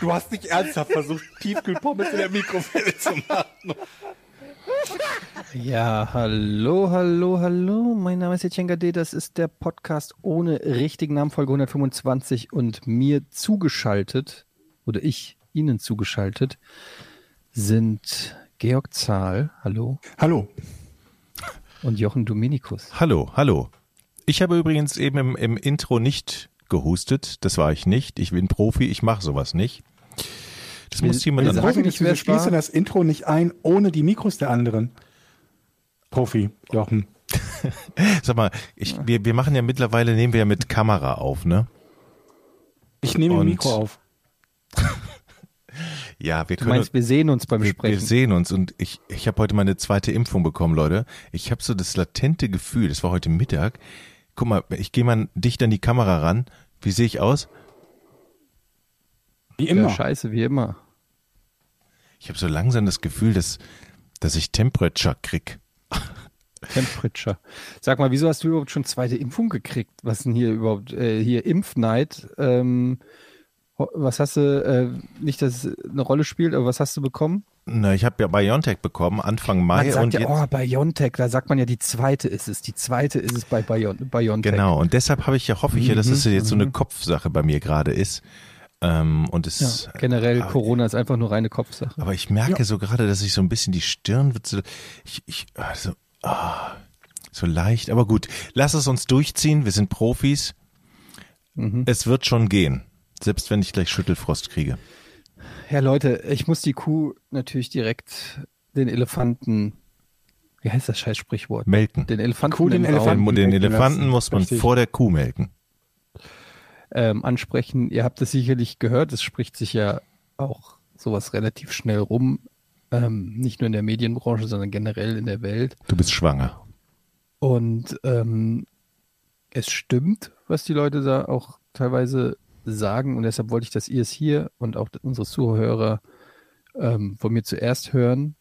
Du hast nicht ernsthaft versucht, Tiefkühlpommes in der Mikrowelle zu machen. Ja, hallo, hallo, hallo. Mein Name ist Etienne D. Das ist der Podcast ohne richtigen Namen, Folge 125. Und mir zugeschaltet, oder ich Ihnen zugeschaltet, sind Georg Zahl, hallo. Hallo. Und Jochen Dominikus. Hallo, hallo. Ich habe übrigens eben im, im Intro nicht gehustet. Das war ich nicht. Ich bin Profi, ich mache sowas nicht. Das Wir- muss jemand wir dann. sagen- du schließt war. das Intro nicht ein, ohne die Mikros der anderen. Profi, Jochen. Sag mal, ich, wir, wir machen ja mittlerweile, nehmen wir ja mit Kamera auf, ne? Ich nehme Und- ein Mikro auf. Ja, wir Du können. meinst, wir sehen uns beim wir, wir Sprechen. sehen uns und ich, ich habe heute meine zweite Impfung bekommen, Leute. Ich habe so das latente Gefühl, das war heute Mittag. Guck mal, ich gehe mal dicht an die Kamera ran. Wie sehe ich aus? Wie Ja, immer. scheiße, wie immer. Ich habe so langsam das Gefühl, dass, dass ich Temperature krieg. Temperature. Sag mal, wieso hast du überhaupt schon zweite Impfung gekriegt? Was denn hier überhaupt, äh, hier Impfneid? Ähm, was hast du, äh, nicht, dass es eine Rolle spielt, aber was hast du bekommen? Na, ich habe ja BioNTech bekommen, Anfang Mai. Man sagt und ja, oh, BioNTech, da sagt man ja, die zweite ist es. Die zweite ist es bei Bion BioNTech. Genau, und deshalb habe ich ja, hoffe ich ja, dass Mhm, es jetzt so eine mhm. Kopfsache bei mir gerade ist. Ähm, und es, Ja, generell, aber- Corona ist einfach nur reine Kopfsache. aber ich merke so gerade, dass ich so ein bisschen die Stirn wird so, ich, ich, ah, so, ah, so leicht, aber gut. Lass es uns durchziehen, wir sind Profis. Mhm. Es wird schon gehen. Selbst wenn ich gleich Schüttelfrost kriege. Ja, Leute, ich muss die Kuh natürlich direkt den Elefanten, wie heißt das scheiß Sprichwort? Melken. Den Elefanten, Kuh den Elefanten. Den, den Elefanten lassen. muss man Richtig. vor der Kuh melken. ähm, ansprechen. Ihr habt es sicherlich gehört, es spricht sich ja auch sowas relativ schnell rum. Ähm, nicht nur in der Medienbranche, sondern generell in der Welt. Du bist schwanger. Und ähm, es stimmt, was die Leute da auch teilweise sagen. Und deshalb wollte ich, dass ihr es hier und auch unsere Zuhörer ähm, von mir zuerst hören.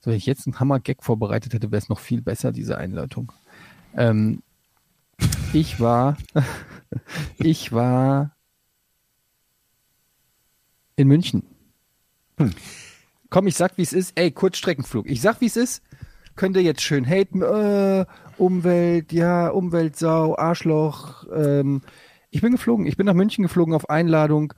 So, wenn ich jetzt einen Hammer-Gag vorbereitet hätte, wäre es noch viel besser, diese Einleitung. Ähm, ich war, ich war in München. Komm, ich sag, wie es ist. Ey, Kurzstreckenflug. Ich sag, wie es ist. Könnt ihr jetzt schön haten. Äh, Umwelt, ja, Umweltsau, Arschloch. Ähm, ich bin geflogen. Ich bin nach München geflogen auf Einladung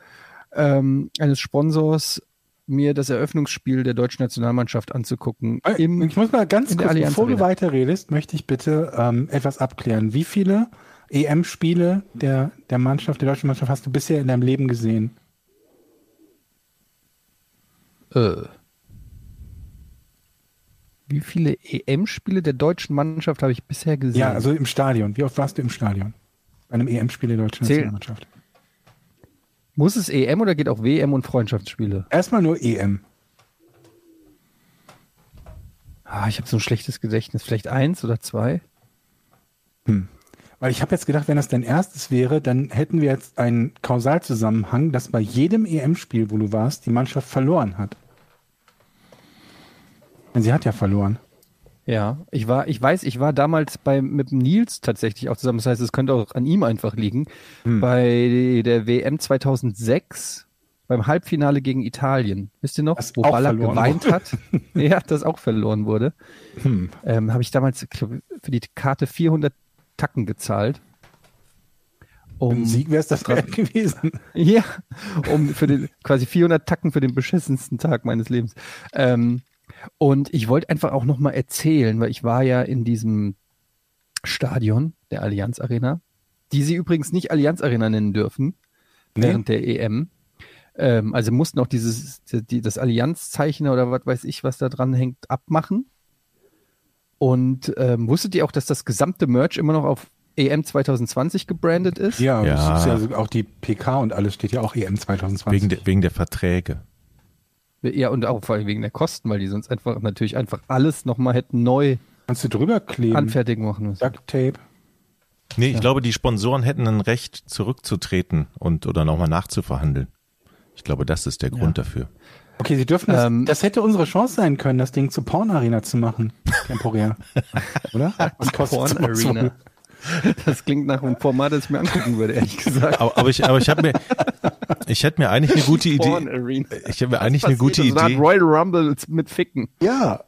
ähm, eines Sponsors, mir das Eröffnungsspiel der deutschen Nationalmannschaft anzugucken. Äh, Im, ich muss mal ganz kurz, Allianz bevor du weiterredest, möchte ich bitte ähm, etwas abklären. Wie viele EM-Spiele der, der Mannschaft, der deutschen Mannschaft hast du bisher in deinem Leben gesehen? äh, wie viele EM-Spiele der deutschen Mannschaft habe ich bisher gesehen? Ja, also im Stadion. Wie oft warst du im Stadion? Bei einem EM-Spiel der deutschen Zähl- Nationalmannschaft. Muss es EM oder geht auch WM und Freundschaftsspiele? Erstmal nur EM. Ah, ich habe so ein schlechtes Gedächtnis. Vielleicht eins oder zwei? Weil ich habe jetzt gedacht, wenn das dein erstes wäre, dann hätten wir jetzt einen Kausalzusammenhang, dass bei jedem EM-Spiel, wo du warst, die Mannschaft verloren hat. Denn sie hat ja verloren. Ja, ich war, ich weiß, ich war damals bei mit dem Nils tatsächlich auch zusammen. Das heißt, es könnte auch an ihm einfach liegen. Hm. Bei der WM 2006 beim Halbfinale gegen Italien. Wisst ihr noch, Das wo Baller geweint hat? ja, das auch verloren wurde. Hm. Ähm, Habe ich damals für die Karte 400 Tacken gezahlt. Im Um, Sieg wäre es das wert gewesen. Ja, um für den quasi 400 Tacken für den beschissensten Tag meines Lebens. Ähm, und ich wollte einfach auch noch mal erzählen, weil ich war ja in diesem Stadion der Allianz Arena, die sie übrigens nicht Allianz Arena nennen dürfen während der EM. Ähm, also mussten auch dieses die, das Allianzzeichen oder was weiß ich, was da dran hängt, abmachen. Und ähm, wusstet ihr auch, dass das gesamte Merch immer noch auf EM 2020 gebrandet ist? Ja, Ja. Das ist ja auch die PK und alles steht ja auch EM 2020. Wegen der, wegen der Verträge. Ja, und auch vor allem wegen der Kosten, weil die sonst einfach natürlich einfach alles nochmal hätten neu Kannst du drüber kleben? anfertigen machen müssen. Duct Tape. Nee, ich glaube, die Sponsoren hätten ein Recht, zurückzutreten und oder nochmal nachzuverhandeln. Ich glaube, das ist der Grund dafür. Okay, sie dürfen das. Ähm, das hätte unsere Chance sein können, das Ding zur Porn-Arena zu machen. Temporär. Oder? Was kostet Porn sowas wohl? Arena. Das klingt nach einem Format, das ich mir angucken würde, ehrlich gesagt. Aber, aber ich, aber ich habe mir, ich hätte mir eigentlich eine gute Idee. Ich habe mir eigentlich eine gute Passiert, so eine Idee. Art Royal Rumble mit Ficken. Ja.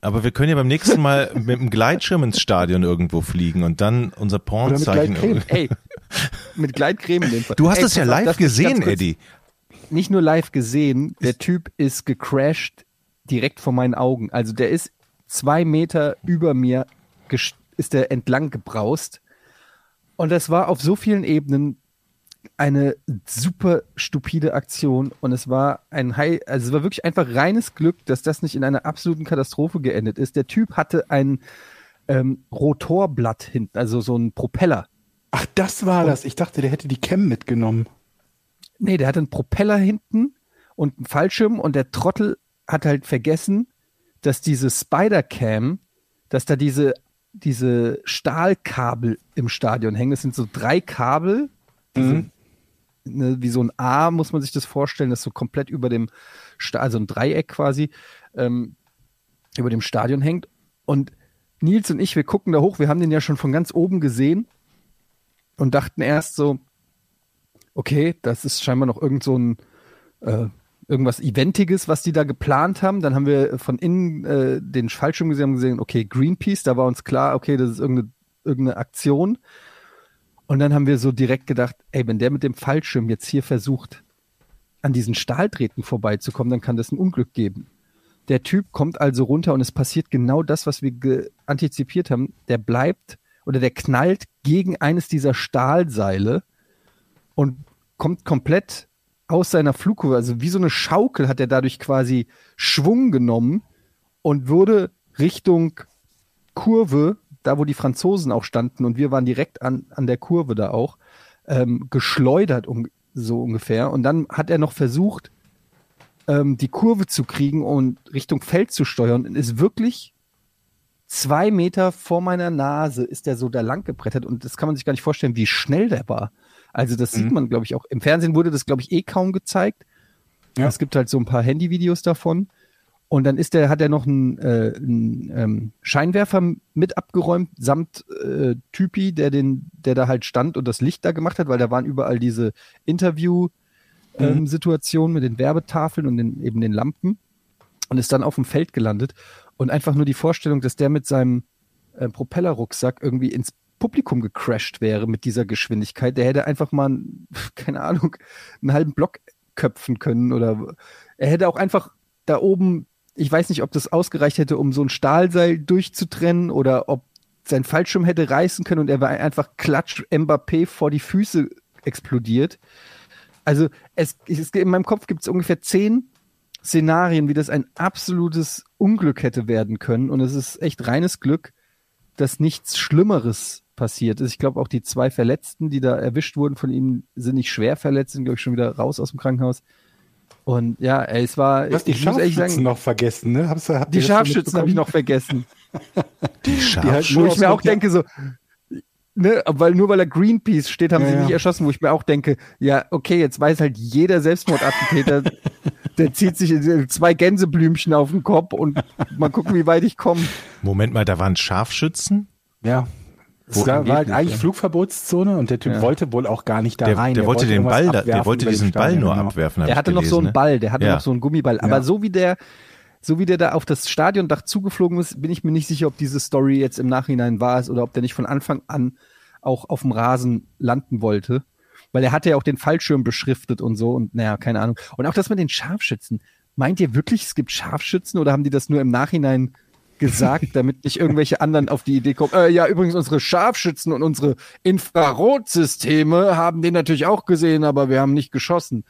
Aber wir können ja beim nächsten Mal mit dem Gleitschirm ins Stadion irgendwo fliegen und dann unser Pornzeichen. Gleitcreme. Ey, mit Gleitcreme in dem Fall. Du hast Ey, es ja auf, live ich gesehen, Eddie. Nicht nur live gesehen, der Typ ist gecrashed direkt vor meinen Augen. Also der ist zwei Meter über mir, ist der entlang gebraust. Und das war auf so vielen Ebenen eine super stupide Aktion und es war ein High, also es war wirklich einfach reines Glück, dass das nicht in einer absoluten Katastrophe geendet ist. Der Typ hatte ein ähm, Rotorblatt hinten, also so ein Propeller. Ach, das war das. Ich dachte, der hätte die Cam mitgenommen. Nee, der hatte einen Propeller hinten und einen Fallschirm und der Trottel hat halt vergessen, dass diese Spider-Cam, dass da diese, diese Stahlkabel im Stadion hängen. Das sind so drei Kabel, Mhm. Ne, wie so ein A, muss man sich das vorstellen, das so komplett über dem, Sta also ein Dreieck quasi, ähm, über dem Stadion hängt. Und Nils und ich, wir gucken da hoch, wir haben den ja schon von ganz oben gesehen und dachten erst so, okay, das ist scheinbar noch irgend so ein äh, irgendwas Eventiges, was die da geplant haben. Dann haben wir von innen äh, den Fallschirm gesehen, haben gesehen, okay, Greenpeace, da war uns klar, okay, das ist irgendeine, irgendeine Aktion. Und dann haben wir so direkt gedacht, ey, wenn der mit dem Fallschirm jetzt hier versucht, an diesen Stahldrähten vorbeizukommen, dann kann das ein Unglück geben. Der Typ kommt also runter und es passiert genau das, was wir antizipiert haben. Der bleibt oder der knallt gegen eines dieser Stahlseile und kommt komplett aus seiner Flugkurve, also wie so eine Schaukel hat er dadurch quasi Schwung genommen und wurde Richtung Kurve, da wo die Franzosen auch standen und wir waren direkt an, an der Kurve da auch, ähm, geschleudert um, so ungefähr. Und dann hat er noch versucht, ähm, die Kurve zu kriegen und Richtung Feld zu steuern und ist wirklich zwei Meter vor meiner Nase ist der so da lang gebrettert und das kann man sich gar nicht vorstellen, wie schnell der war. Also das sieht man, glaube ich, auch. Im Fernsehen wurde das, glaube ich, eh kaum gezeigt. Ja. Es gibt halt so ein paar Handyvideos davon. Und dann ist der, hat er noch einen, äh, einen ähm, Scheinwerfer mit abgeräumt, samt äh, Typi, der den, der da halt stand und das Licht da gemacht hat, weil da waren überall diese Interview-Situationen mit den Werbetafeln und den, eben den Lampen und ist dann auf dem Feld gelandet. Und einfach nur die Vorstellung, dass der mit seinem äh, Propellerrucksack irgendwie ins Publikum gecrashed wäre mit dieser Geschwindigkeit, der hätte einfach mal, keine Ahnung, einen halben Block köpfen können oder er hätte auch einfach da oben, ich weiß nicht, ob das ausgereicht hätte, um so ein Stahlseil durchzutrennen oder ob sein Fallschirm hätte reißen können und er war einfach klatsch Mbappé vor die Füße explodiert. Also es, es in meinem Kopf gibt es ungefähr zehn Szenarien, wie das ein absolutes Unglück hätte werden können. Und es ist echt reines Glück, dass nichts Schlimmeres passiert ist. Ich glaube, auch die zwei Verletzten, die da erwischt wurden von ihm, sind nicht schwer verletzt, sind, glaube ich, schon wieder raus aus dem Krankenhaus. Und ja, ey, es war, Du hast die ich muss ehrlich Scharfschützen sagen, noch vergessen, ne? Hab's, habt die Scharfschützen habe ich noch vergessen. Die halt Wo ich mir auch denke, so, ne, weil nur weil er Greenpeace steht, haben Ja, sie ihn ja. nicht erschossen, wo ich mir auch denke, ja, okay, jetzt weiß halt jeder Selbstmordattentäter, der zieht sich zwei Gänseblümchen auf den Kopf und mal gucken, wie weit ich komme. Moment mal, da waren Scharfschützen? Ja. Es war, war halt eigentlich ja. Flugverbotszone und der Typ Ja. wollte wohl auch gar nicht da Der, rein. der wollte den Ball, da, der wollte diesen Ball nur genau. abwerfen. Der ich hatte noch so gelesen, einen ne? Ball, der hatte Ja. noch so einen Gummiball. Aber Ja. so wie der, so wie der da auf das Stadiondach zugeflogen ist, bin ich mir nicht sicher, ob diese Story jetzt im Nachhinein wahr ist oder ob der nicht von Anfang an auch auf dem Rasen landen wollte. Weil er hatte ja auch den Fallschirm beschriftet und so und naja, keine Ahnung. Und auch das mit den Scharfschützen. Meint ihr wirklich, es gibt Scharfschützen oder haben die das nur im Nachhinein gesagt, damit nicht irgendwelche anderen auf die Idee kommen? Äh, ja, übrigens unsere Scharfschützen und unsere Infrarotsysteme haben den natürlich auch gesehen, aber wir haben nicht geschossen.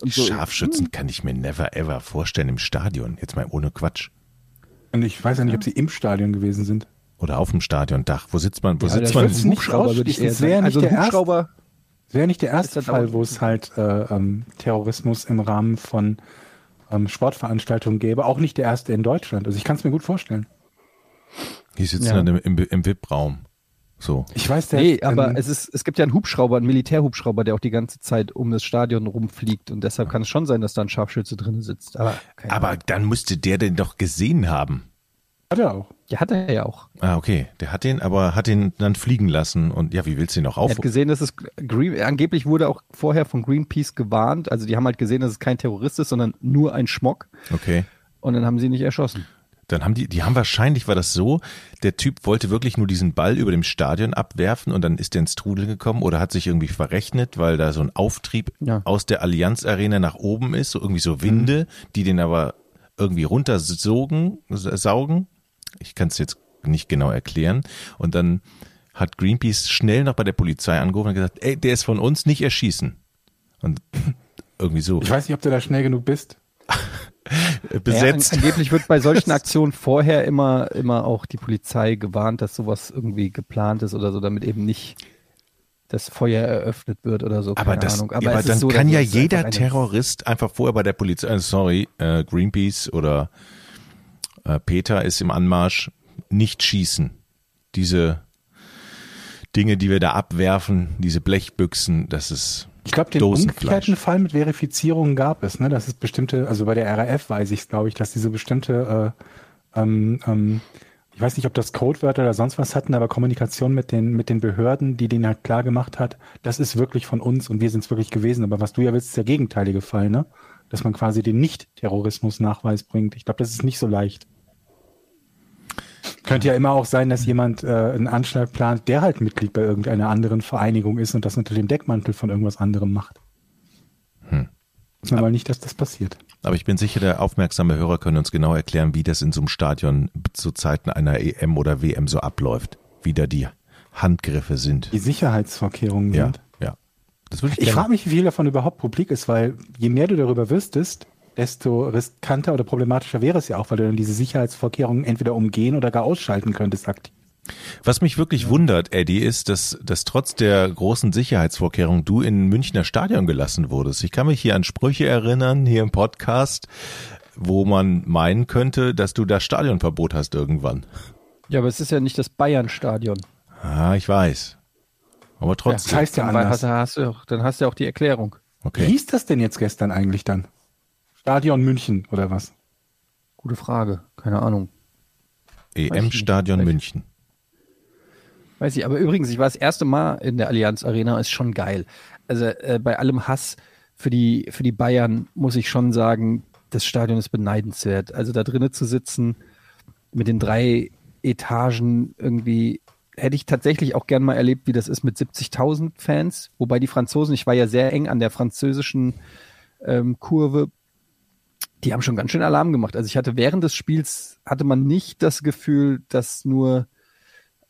Und so. Scharfschützen kann ich mir never ever vorstellen im Stadion. Jetzt mal ohne Quatsch. Und ich weiß ja nicht, ob sie im Stadion gewesen sind. Oder auf dem Stadiondach. Wo sitzt man? Wo Ja, sitzt der man? nicht Hubschrauber würde ich eher Es wäre sagen. nicht Also der Hubschrauber. Wäre nicht der erste Fall, wo es halt äh, ähm, Terrorismus im Rahmen von ähm, Sportveranstaltung gäbe. Auch nicht der erste in Deutschland. Also ich kann es mir gut vorstellen. Die sitzen Ja. dann im, im, im VIP-Raum. So. Ich weiß, der Nee, aber ähm, es ist, es gibt ja einen Hubschrauber, einen Militärhubschrauber, der auch die ganze Zeit um das Stadion rumfliegt und deshalb kann es schon sein, dass da ein Scharfschütze drin sitzt. Aber, Aber dann müsste der den doch gesehen haben. hat er auch. ja, hat er ja auch. Ah, okay. Der hat den, aber hat den dann fliegen lassen. Und ja, wie willst du ihn noch Er auf? hat gesehen, dass es Green, angeblich wurde auch vorher von Greenpeace gewarnt. Also die haben halt gesehen, dass es kein Terrorist ist, sondern nur ein Schmock. Okay. Und dann haben sie ihn nicht erschossen. Dann haben die, die haben wahrscheinlich, war das so, der Typ wollte wirklich nur diesen Ball über dem Stadion abwerfen und dann ist der ins Trudel gekommen oder hat sich irgendwie verrechnet, weil da so ein Auftrieb Ja. aus der Allianz Arena nach oben ist, so irgendwie so Winde, die den aber irgendwie runtersogen, saugen. Ich kann es jetzt nicht genau erklären. Und dann hat Greenpeace schnell noch bei der Polizei angerufen und gesagt, ey, der ist von uns nicht erschießen. Und irgendwie so Ich weiß nicht, ob du da schnell genug bist. Äh, besetzt. Ja, an, angeblich wird bei solchen Aktionen vorher immer, immer auch die Polizei gewarnt, dass sowas irgendwie geplant ist oder so, damit eben nicht das Feuer eröffnet wird oder so. Aber, das, aber ist dann so, kann ja jeder Terrorist einfach vorher bei der Polizei, äh, sorry, äh, Greenpeace oder äh, Peter ist im Anmarsch, nicht schießen. Diese Dinge, die wir da abwerfen, diese Blechbüchsen, das ist Ich glaube, den umgekehrten Fall mit Verifizierungen gab es, ne? Das ist bestimmte, also bei der RAF weiß ich es, glaube ich, dass diese bestimmte, äh, ähm, ähm, ich weiß nicht, ob das Codewörter oder sonst was hatten, aber Kommunikation mit den, mit den Behörden, die denen halt klar gemacht hat, das ist wirklich von uns und wir sind es wirklich gewesen. Aber was du ja willst, ist der gegenteilige Fall, ne? Dass man quasi den Nicht-Terrorismus-Nachweis bringt. Ich glaube, das ist nicht so leicht. Könnte ja immer auch sein, dass jemand äh, einen Anschlag plant, der halt Mitglied bei irgendeiner anderen Vereinigung ist und das unter dem Deckmantel von irgendwas anderem macht. Hm. Wissen wir mal nicht, dass das passiert. Aber ich bin sicher, der aufmerksame Hörer können uns genau erklären, wie das in so einem Stadion zu Zeiten einer EM oder WM so abläuft. Wie da die Handgriffe sind. Die Sicherheitsvorkehrungen Ja, sind. ja. Das würde ich, Ich frage mich, wie viel davon überhaupt publik ist, weil je mehr du darüber wüsstest, desto riskanter oder problematischer wäre es ja auch, weil du dann diese Sicherheitsvorkehrungen entweder umgehen oder gar ausschalten könntest aktiv. Was mich wirklich wundert, Eddie, ist, dass, dass trotz der großen Sicherheitsvorkehrungen du in Münchner Stadion gelassen wurdest. Ich kann mich hier an Sprüche erinnern, hier im Podcast, wo man meinen könnte, dass du das Stadionverbot hast irgendwann. Ja, aber es ist ja nicht das Bayern-Stadion. Ah, ich weiß. Aber Das trotzdem. heißt ja Dann anders. hast, hast dann hast du ja auch die Erklärung. Wie Okay. hieß das denn jetzt gestern eigentlich dann? Stadion München oder was? Gute Frage. Keine Ahnung. EM-Stadion ich München. Weiß ich, aber übrigens, ich war das erste Mal in der Allianz Arena, ist schon geil. Also äh, bei allem Hass für die, für die Bayern muss ich schon sagen, das Stadion ist beneidenswert. Also da drinnen zu sitzen mit den drei Etagen irgendwie, hätte ich tatsächlich auch gern mal erlebt, wie das ist mit 70.000 Fans. Wobei die Franzosen, ich war ja sehr eng an der französischen ähm, Kurve, die haben schon ganz schön Alarm gemacht. Also ich hatte während des Spiels, hatte man nicht das Gefühl, dass nur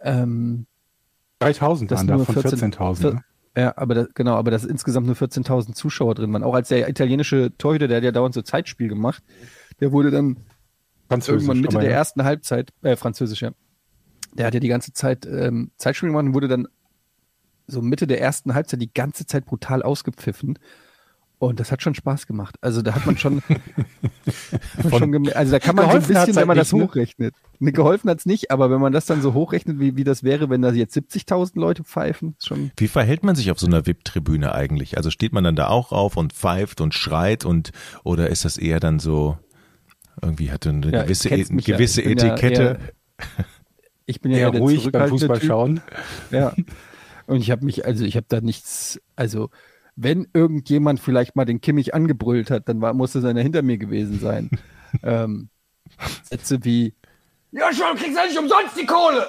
ähm, 3000 Das waren da nur von 14 14.000. Ne? Ja, aber das, genau, aber dass insgesamt nur 14.000 Zuschauer drin waren. Auch als der italienische Torhüter, der hat ja dauernd so Zeitspiel gemacht, der wurde dann Französisch, irgendwann Mitte der ja. ersten Halbzeit, äh, französisch, ja. Der hat ja die ganze Zeit ähm, Zeitspiel gemacht und wurde dann so Mitte der ersten Halbzeit die ganze Zeit brutal ausgepfiffen. Und das hat schon Spaß gemacht. Also da hat man schon, hat schon also da kann man so ein bisschen, wenn halt man das nicht, ne? hochrechnet. Ne, geholfen hat's nicht, aber wenn man das dann so hochrechnet, wie, wie das wäre, wenn da jetzt 70.000 Leute pfeifen, ist schon Wie verhält man sich auf so einer VIP-Tribüne eigentlich? Also steht man dann da auch auf und pfeift und schreit und oder ist das eher dann so irgendwie hat eine Ja, gewisse, ja. gewisse ja Etikette? eher- Ich bin ja Eher ruhig beim Fußball typ. schauen. Ja. Und ich habe mich, also ich habe da nichts, also wenn irgendjemand vielleicht mal den Kimmich angebrüllt hat, dann war, musste seiner hinter mir gewesen sein. ähm, Sätze wie, Ja, schon, kriegst du nicht umsonst die Kohle.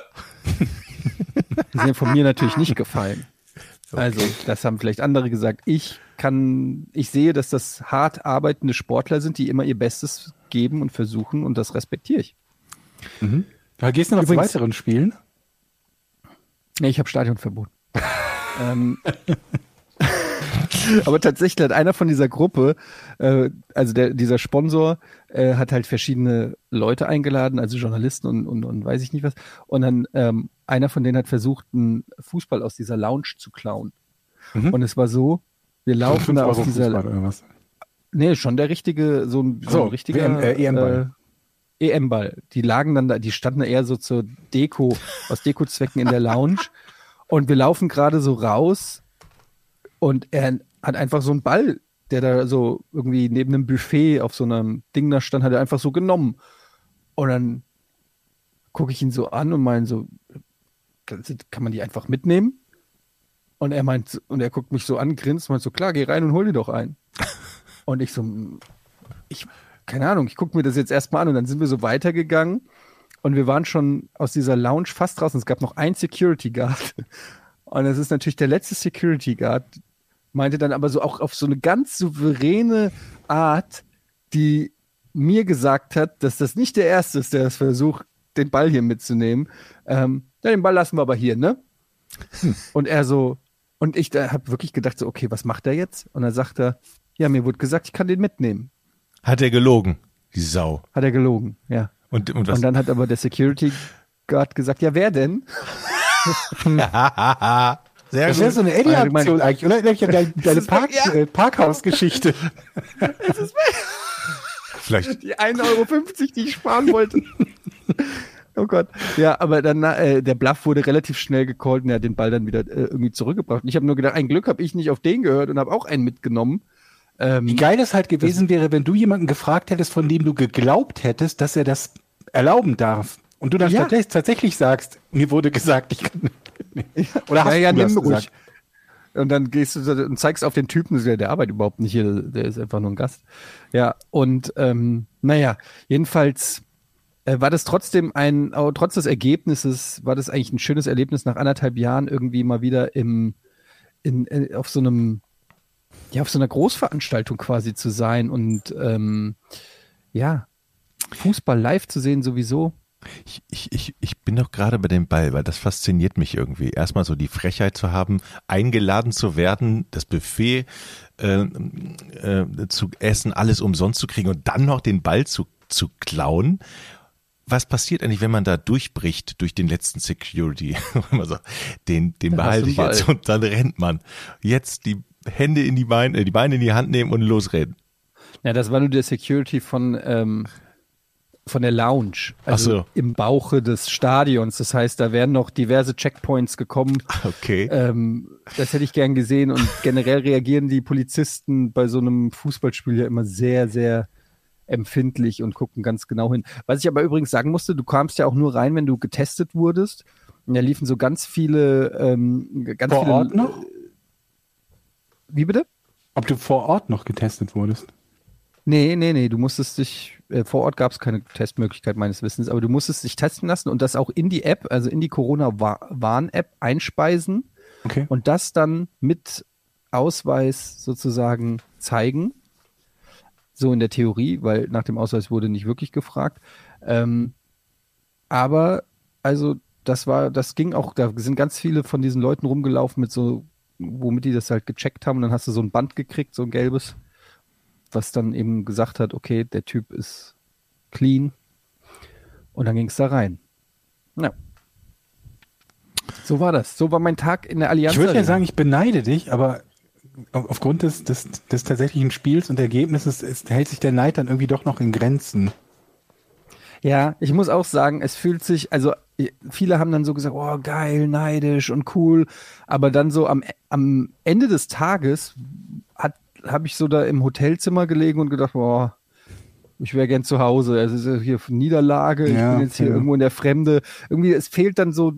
die sind von mir natürlich nicht gefallen. Also, das haben vielleicht andere gesagt. Ich kann, ich sehe, dass das hart arbeitende Sportler sind, die immer ihr Bestes geben und versuchen und das respektiere ich. Da gehst du noch zu Übrigens- weiteren Spielen. Nee, ich habe Stadionverbot. ähm, aber tatsächlich hat einer von dieser Gruppe, äh, also der, dieser Sponsor, äh, hat halt verschiedene Leute eingeladen, also Journalisten und, und, und weiß ich nicht was. Und dann ähm, einer von denen hat versucht, einen Fußball aus dieser Lounge zu klauen. Mhm. Und es war so, wir laufen da aus dieser, Fußball oder was? Nee, schon der richtige, so ein, so So, ein richtiger WM, äh, EM-Ball. Äh, EM-Ball. Die lagen dann da, die standen eher so zur Deko, aus Dekozwecken in der Lounge. Und wir laufen gerade so raus und er hat einfach so einen Ball, der da so irgendwie neben einem Buffet auf so einem Ding da stand, hat er einfach so genommen. Und dann gucke ich ihn so an und meine so, kann man die einfach mitnehmen? Und er meint, und er guckt mich so an, grinst, meint so, klar, geh rein und hol dir doch einen. Und ich so, ich, keine Ahnung, ich gucke mir das jetzt erstmal an und dann sind wir so weitergegangen und wir waren schon aus dieser Lounge fast draußen. Es gab noch einen Security Guard. Und das ist natürlich der letzte Security Guard, meinte dann aber so auch auf so eine ganz souveräne Art, die mir gesagt hat, dass das nicht der Erste ist, der es versucht, den Ball hier mitzunehmen. Ähm, ja, den Ball lassen wir aber hier, ne? Und er so, und ich habe wirklich gedacht, so, okay, was macht er jetzt? Und dann sagt er, ja, mir wurde gesagt, ich kann den mitnehmen. Hat er gelogen, die Sau. Hat er gelogen, ja. Und, und was? Und dann hat aber der Security Guard gesagt, ja, wer denn? Sehr Das wäre so eine Also, Eddie-Aktion eigentlich, oder? Deine, deine Park, ja. äh, Parkhausgeschichte. Vielleicht Die 1,50 Euro, die ich sparen wollte. oh Gott. Ja, aber dann, äh, der Bluff wurde relativ schnell gecallt und er hat den Ball dann wieder äh, irgendwie zurückgebracht. Und ich habe nur gedacht, ein Glück habe ich nicht auf den gehört und habe auch einen mitgenommen. Ähm, Wie geil es halt gewesen wäre, wenn du jemanden gefragt hättest, von dem du geglaubt hättest, dass er das erlauben darf. Und du dann Ja. tatsächlich, tatsächlich sagst, mir wurde gesagt, ich kann. Oder hast ja, ja, du das nimm ruhig. gesagt? Und dann gehst du und zeigst auf den Typen, der, arbeitet überhaupt nicht hier, der ist einfach nur ein Gast. Ja, und ähm, naja, jedenfalls äh, war das trotzdem ein, trotz des Ergebnisses, war das eigentlich ein schönes Erlebnis, nach anderthalb Jahren irgendwie mal wieder im, in, in, auf so einem, ja, auf so einer Großveranstaltung quasi zu sein und ähm, ja, Fußball live zu sehen sowieso. Ich, ich, ich, ich bin doch gerade bei dem Ball, weil das fasziniert mich irgendwie. Erstmal so die Frechheit zu haben, eingeladen zu werden, das Buffet äh, äh, zu essen, alles umsonst zu kriegen und dann noch den Ball zu, zu klauen. Was passiert eigentlich, wenn man da durchbricht durch den letzten Security? Wenn man sagt, den, den Dann behalte ich jetzt und dann rennt man. Jetzt die Hände in die Beine, äh, die Beine in die Hand nehmen und losrennen. Ja, das war nur der Security von, ähm, von der Lounge. Also so. im Bauche des Stadions. Das heißt, da wären noch diverse Checkpoints gekommen. Okay. Ähm, das hätte ich gern gesehen. Und generell reagieren die Polizisten bei so einem Fußballspiel ja immer sehr, sehr empfindlich und gucken ganz genau hin. Was ich aber übrigens sagen musste, du kamst ja auch nur rein, wenn du getestet wurdest. Und da liefen so ganz viele, ähm, ganz Vor viele. Ort noch? Wie bitte? Ob du vor Ort noch getestet wurdest? Nee, nee, nee, du musstest dich, äh, vor Ort gab es keine Testmöglichkeit meines Wissens, aber du musstest dich testen lassen und das auch in die App, also in die Corona-Warn-App einspeisen Okay. und das dann mit Ausweis sozusagen zeigen. So in der Theorie, weil nach dem Ausweis wurde nicht wirklich gefragt. Ähm, aber, also, das war, das ging auch, da sind ganz viele von diesen Leuten rumgelaufen mit so, womit die das halt gecheckt haben. Und dann hast du so ein Band gekriegt, so ein gelbes, was dann eben gesagt hat, okay, der Typ ist clean. Und dann ging es da rein. Ja. So war das. So war mein Tag in der Allianz. Ich würde ja sagen, ich beneide dich, aber auf- aufgrund des, des, des tatsächlichen Spiels und Ergebnisses ist, hält sich der Neid dann irgendwie doch noch in Grenzen. Ja, ich muss auch sagen, es fühlt sich, also viele haben dann so gesagt, oh geil, neidisch und cool, aber dann so am, am Ende des Tages habe ich so da im Hotelzimmer gelegen und gedacht, boah, ich wäre gern zu Hause. Es ist ja hier Niederlage, ich Ja, bin jetzt hier ja. irgendwo in der Fremde. Irgendwie, es fehlt dann so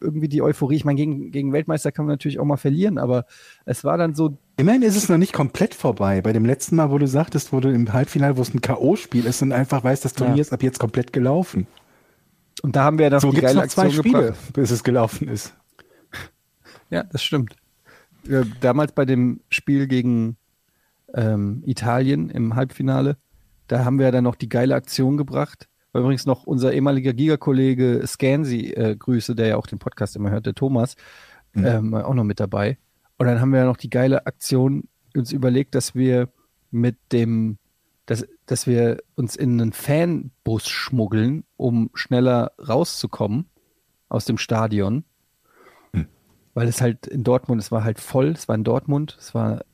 irgendwie die Euphorie. Ich meine, gegen, gegen Weltmeister kann man natürlich auch mal verlieren, aber es war dann so, Immerhin ist es noch nicht komplett vorbei. Bei dem letzten Mal, wo du sagtest, wo du im Halbfinale, wo es ein K.O.-Spiel ist und einfach weißt, das Turnier Ja. ist ab jetzt komplett gelaufen. und da haben wir dann So die gibt es geile noch zwei Aktion Spiele, gebracht. bis es gelaufen ist. Ja, das stimmt. Ja, damals bei dem Spiel gegen ähm, Italien im Halbfinale, da haben wir ja dann noch die geile Aktion gebracht. War übrigens noch unser ehemaliger Giga-Kollege Scansi, äh, Grüße, der ja auch den Podcast immer hört, der Thomas, ähm, auch noch mit dabei. Und dann haben wir ja noch die geile Aktion uns überlegt, dass wir mit dem, dass, dass wir uns in einen Fanbus schmuggeln, um schneller rauszukommen aus dem Stadion weil es halt in Dortmund, es war halt voll, es war in Dortmund, es war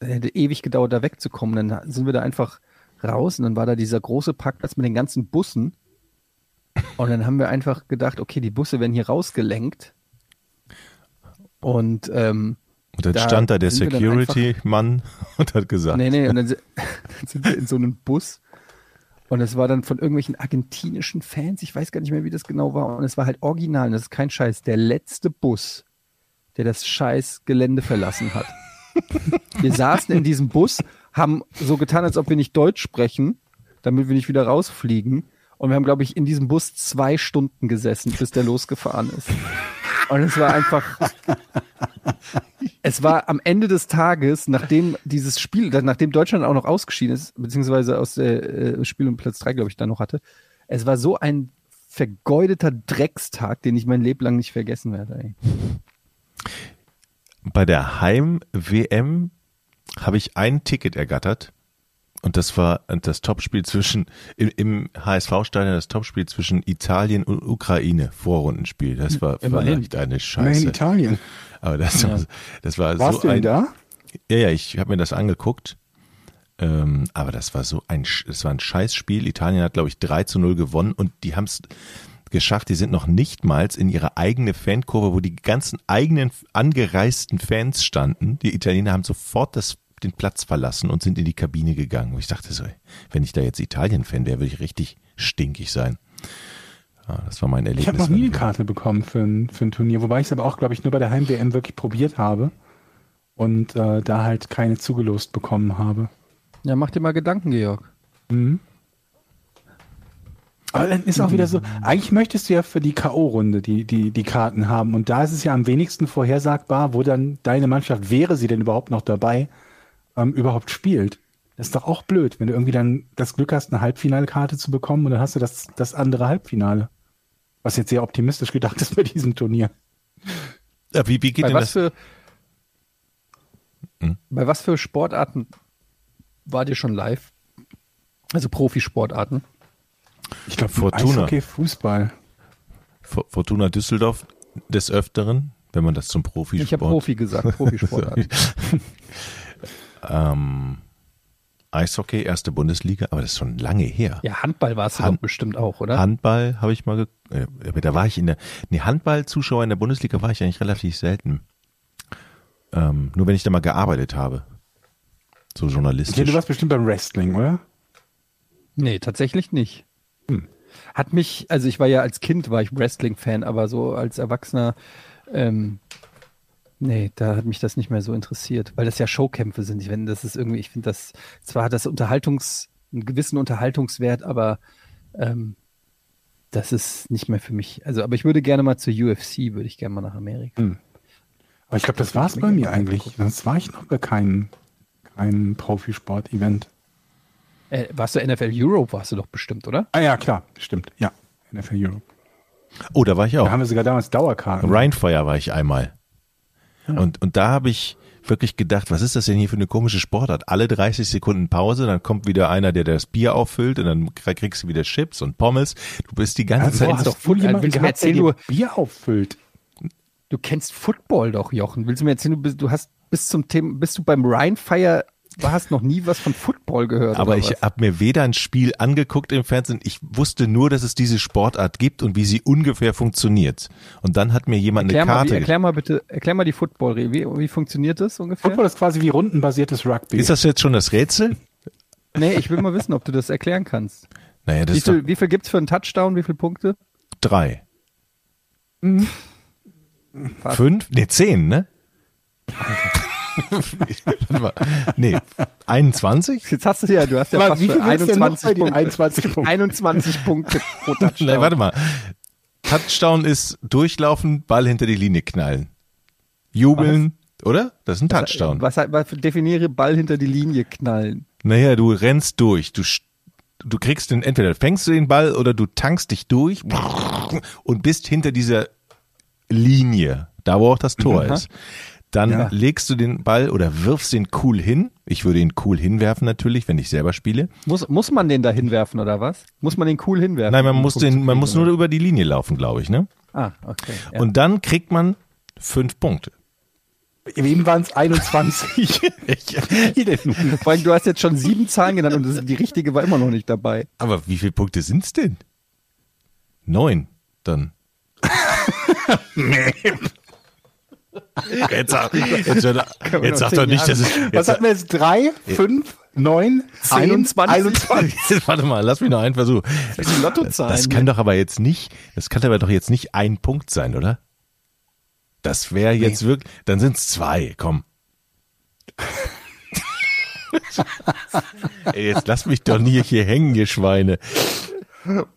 hätte ewig gedauert, da wegzukommen. Dann sind wir da einfach raus und dann war da dieser große Parkplatz mit den ganzen Bussen. Und dann haben wir einfach gedacht, okay, die Busse werden hier rausgelenkt. Und ähm, Und dann Da stand da der Security-Mann und hat gesagt, Nee, nee, und dann dann sind wir in so einem Bus. Und es war dann von irgendwelchen argentinischen Fans, ich weiß gar nicht mehr, wie das genau war. Und es war halt original, und das ist kein Scheiß, der letzte Bus, der das scheiß Gelände verlassen hat. wir saßen in diesem Bus, haben so getan, als ob wir nicht Deutsch sprechen, damit wir nicht wieder rausfliegen. Und wir haben, glaube ich, in diesem Bus zwei Stunden gesessen, bis der losgefahren ist. Und es war einfach, es war am Ende des Tages, nachdem dieses Spiel, nachdem Deutschland auch noch ausgeschieden ist, beziehungsweise aus der äh, Spiel um Platz 3, glaube ich, da noch hatte, es war so ein vergeudeter Dreckstag, den ich mein Leben lang nicht vergessen werde. Ey. Bei der Heim-WM habe ich ein Ticket ergattert. Und das war das Topspiel zwischen, im, im HSV-Stadion das Topspiel zwischen Italien und Ukraine, Vorrundenspiel. Das war vielleicht eine Immerhin Scheiße. Italien. Aber das, war, das war Warst so du ein, da? Ja, ja, ich habe mir das angeguckt. Ähm, aber das war so ein, das war ein Scheißspiel. Italien hat, glaube ich, 3 zu 0 gewonnen und die haben es geschafft. Die sind noch nichtmals in ihre eigene Fankurve, wo die ganzen eigenen angereisten Fans standen. Die Italiener haben sofort das, den Platz verlassen und sind in die Kabine gegangen. Und ich dachte so, wenn ich da jetzt Italien-Fan wäre, würde ich richtig stinkig sein. Ja, das war mein Erlebnis. Ich habe noch nie eine Karte bekommen für ein, für ein Turnier, wobei ich es aber auch, glaube ich, nur bei der Heim-WM wirklich probiert habe und äh, da halt keine zugelost bekommen habe. Ja, mach dir mal Gedanken, Georg. Mhm. Aber dann ist auch wieder so, eigentlich möchtest du ja für die K.O.-Runde die, die, die Karten haben. Und da ist es ja am wenigsten vorhersagbar, wo dann deine Mannschaft, wäre sie denn überhaupt noch dabei, ähm, überhaupt spielt. Das ist doch auch blöd, wenn du irgendwie dann das Glück hast, eine Halbfinalkarte zu bekommen und dann hast du das, das andere Halbfinale. Was jetzt sehr optimistisch gedacht ist bei diesem Turnier. Ja, wie, wie geht Bei denn was, das? für, Hm? bei was für Sportarten wart ihr schon live? Also Profisportarten. Ich glaube, Fortuna. Okay, Fußball. For- Fortuna Düsseldorf des Öfteren, wenn man das zum Profisport. Ich habe Profi gesagt, Profisportarten. ähm, Eishockey, erste Bundesliga, aber das ist schon lange her. ja, Handball warst du Hand- bestimmt auch, oder? Handball habe ich mal, äh, da war ich in der, nee, Handball-Zuschauer in der Bundesliga war ich eigentlich relativ selten. Ähm, nur wenn ich da mal gearbeitet habe. So journalistisch. Okay, du warst bestimmt beim Wrestling, oder? Nee, tatsächlich nicht. Hm. Hat mich, also ich war ja als Kind, war ich Wrestling-Fan, aber so als Erwachsener, ähm, nee, da hat mich das nicht mehr so interessiert, weil das ja Showkämpfe sind. Ich finde, das ist irgendwie, ich finde das, zwar hat das Unterhaltungs, einen gewissen Unterhaltungswert, aber ähm, das ist nicht mehr für mich. Also, aber ich würde gerne mal zur UFC, würde ich gerne mal nach Amerika. Aber ich glaube, das war's bei mir eigentlich. Sonst war ich noch bei keinem, keinem Profisport-Event. Äh, warst du NFL Europe, warst du doch bestimmt, oder? Ah ja, klar, stimmt. Ja, NFL Europe. oh, da war ich Da auch. haben wir sogar damals Dauerkarten. Rheinfire war ich einmal. Und, und da habe ich wirklich gedacht, was ist das denn hier für eine komische Sportart? Alle 30 Sekunden Pause, dann kommt wieder einer, der das Bier auffüllt und dann kriegst du wieder Chips und Pommes. Du bist die ganze Also, Zeit. hast doch du Football- jemanden du mir gehabt, der erzählen, du- Bier auffüllt? Du kennst Football doch, Jochen. Willst du mir erzählen, du, bist, du hast bis zum Thema, bist du beim Rheinfire, du hast noch nie was von Football gehört. Aber ich habe mir weder ein Spiel angeguckt im Fernsehen, ich wusste nur, dass es diese Sportart gibt und wie sie ungefähr funktioniert. Und dann hat mir jemand erklär, eine mal, wie, Karte. erklär mal bitte, erklär mal die Football, wie, wie funktioniert das ungefähr? Football ist quasi wie rundenbasiertes Rugby. ist das jetzt schon das Rätsel? Nee, ich will mal wissen, ob du das erklären kannst. Naja, das Wie viel, wie viel gibt's für einen Touchdown? Wie viele Punkte? drei. Fast. Fünf? Nee, zehn, ne? Warte mal. nee, 21? Jetzt hast du ja, du hast ja Aber fast wie viel für willst du denn noch bei 21 den Punkte. 21 Punkten? 21 Punkte pro Touchdown. Nein, warte mal. Touchdown ist durchlaufen, Ball hinter die Linie knallen. Jubeln, oder? Das ist ein Touchdown. Was, was definiere Ball hinter die Linie knallen? Naja, du rennst durch. Du, du kriegst den, entweder fängst du den Ball oder du tankst dich durch und bist hinter dieser Linie, da wo auch das Tor Aha. ist. Dann Ja. legst du den Ball oder wirfst den cool hin. Ich würde ihn cool hinwerfen natürlich, wenn ich selber spiele. Muss, muss man den da hinwerfen oder was? Muss man den cool hinwerfen? Nein, man um muss den, man muss nur über die Linie laufen, glaube ich, ne? Ah, okay. Ja. Und dann kriegt man fünf Punkte. Eben waren es 21. Wie denn nun? Vor allem, du hast jetzt schon sieben Zahlen genannt und das, die richtige war immer noch nicht dabei. Aber wie viele Punkte sind's denn? Neun, dann. jetzt sag, jetzt, jetzt sag doch nicht, dass es. Was Jetzt, hatten wir jetzt? Drei, fünf, neun, zehn, 21? 21. warte mal, lass mich noch einen Versuch. Das sind Lottozahlen. Das kann doch aber jetzt nicht, das kann aber doch jetzt nicht ein Punkt sein, oder? Das wäre jetzt wirklich, dann sind's zwei, komm. Ey, jetzt lass mich doch nie hier hängen, ihr Schweine.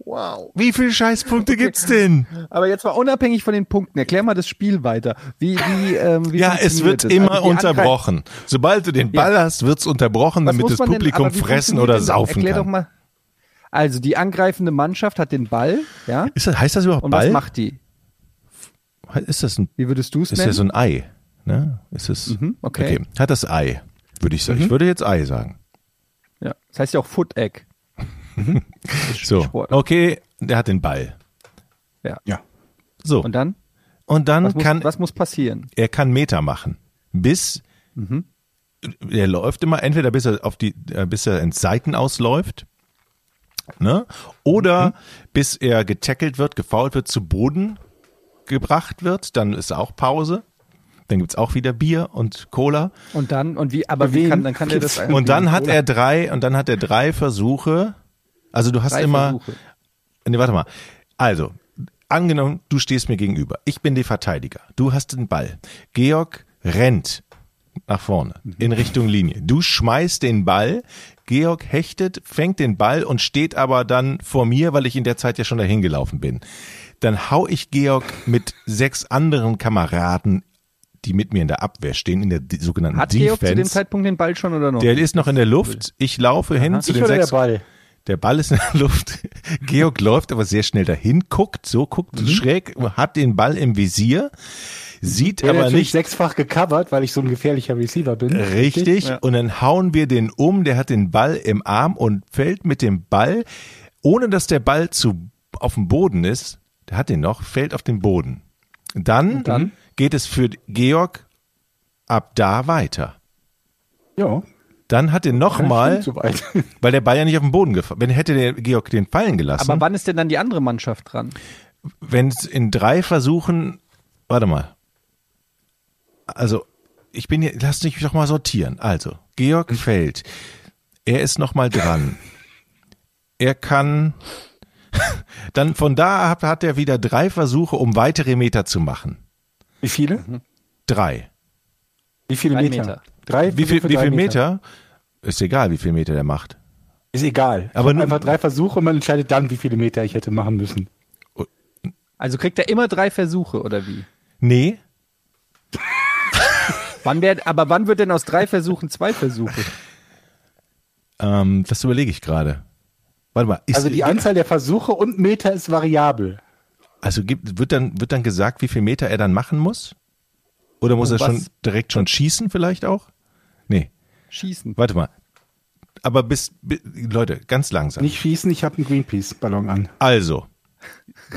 Wow. Wie viele Scheißpunkte gibt's denn? Aber jetzt mal unabhängig von den Punkten, erklär mal das Spiel weiter. Wie, wie, ähm, wie Ja, es wird das? immer Also unterbrochen. Sobald du den Ball hast, wird's unterbrochen, Was damit das denn- Publikum wie fressen oder denn saufen Erklär doch kann. mal. Also die angreifende Mannschaft hat den Ball, ja? Ist das, heißt das überhaupt Und was Ball? macht die? Ist das ein, Wie würdest du es ist ja nennen? so ein Ei? Ne? Ist es, Mhm, okay. Hat das Ei, würde ich sagen. Ich würde jetzt Ei sagen. ja. Das heißt ja auch Foot Egg. So, Sport. okay, der hat den Ball. Ja. So, Und dann? und dann Was muss, kann was muss passieren? er kann Meter machen, bis Mhm. er läuft immer entweder bis er auf die äh, bis er ins Seiten ausläuft, ne? Oder Mhm. bis er getackelt wird, gefoult wird, zu Boden gebracht wird, dann ist auch Pause. Dann gibt's auch wieder Bier und Cola. Und dann, und wie, aber wie kann, dann kann er das Und dann hat Cola- er drei, und dann hat er drei Versuche. Also du hast drei immer, Versuche. nee, warte mal. Also, angenommen, du stehst mir gegenüber. Ich bin der Verteidiger. Du hast den Ball. Georg rennt nach vorne in Richtung Linie. Du schmeißt den Ball. Georg hechtet, fängt den Ball und steht aber dann vor mir, weil ich in der Zeit ja schon dahin gelaufen bin. Dann hau ich Georg mit sechs anderen Kameraden, die mit mir in der Abwehr stehen, in der sogenannten Hat Defense. Georg zu dem Zeitpunkt den Ball schon oder noch? Der ist noch in der Luft. Ich laufe hin zu Ich den oder der sechs. Ball? Der Ball ist in der Luft. Georg läuft aber sehr schnell dahin, guckt, so guckt Mhm. schräg, hat den Ball im Visier, sieht Der aber nicht sechsfach gecovert, weil ich so ein gefährlicher Receiver bin. richtig. Und dann hauen wir den um. Der hat den Ball im Arm und fällt mit dem Ball, ohne dass der Ball zu auf dem Boden ist. Der hat den noch, fällt auf den Boden. Dann, dann? geht es für Georg ab da weiter. Ja. Dann hat er nochmal, weil der Ball ja nicht auf den Boden gefallen. Wenn hätte der Georg den fallen gelassen. aber wann ist denn dann die andere Mannschaft dran? wenn es in drei Versuchen, warte mal. Also, ich bin hier, lass mich doch mal sortieren. Also, Georg fällt. Er ist noch mal dran. Er kann, dann von da ab hat er wieder drei Versuche, um weitere Meter zu machen. Wie viele? Drei. Wie viele Drei Meter? Meter. Drei Wie viel, Versuche, wie drei viel Meter? Ist egal, wie viel Meter der macht. Ist egal. Aber nur- einfach drei Versuche und man entscheidet dann, wie viele Meter ich hätte machen müssen. Also kriegt er immer drei Versuche oder wie? Nee, Wann wär, aber wann wird denn aus drei Versuchen zwei Versuche? ähm, das überlege ich gerade. Warte mal. Ist, Also die Anzahl der Versuche und Meter ist variabel. Also gibt, wird dann, wird dann gesagt, wie viel Meter er dann machen muss? Oder muss Und er schon was- direkt schon schießen vielleicht auch? Nee, Schießen. warte mal. Aber bis, bi- Leute, ganz langsam. Nicht schießen, ich habe einen Greenpeace-Ballon an. Also,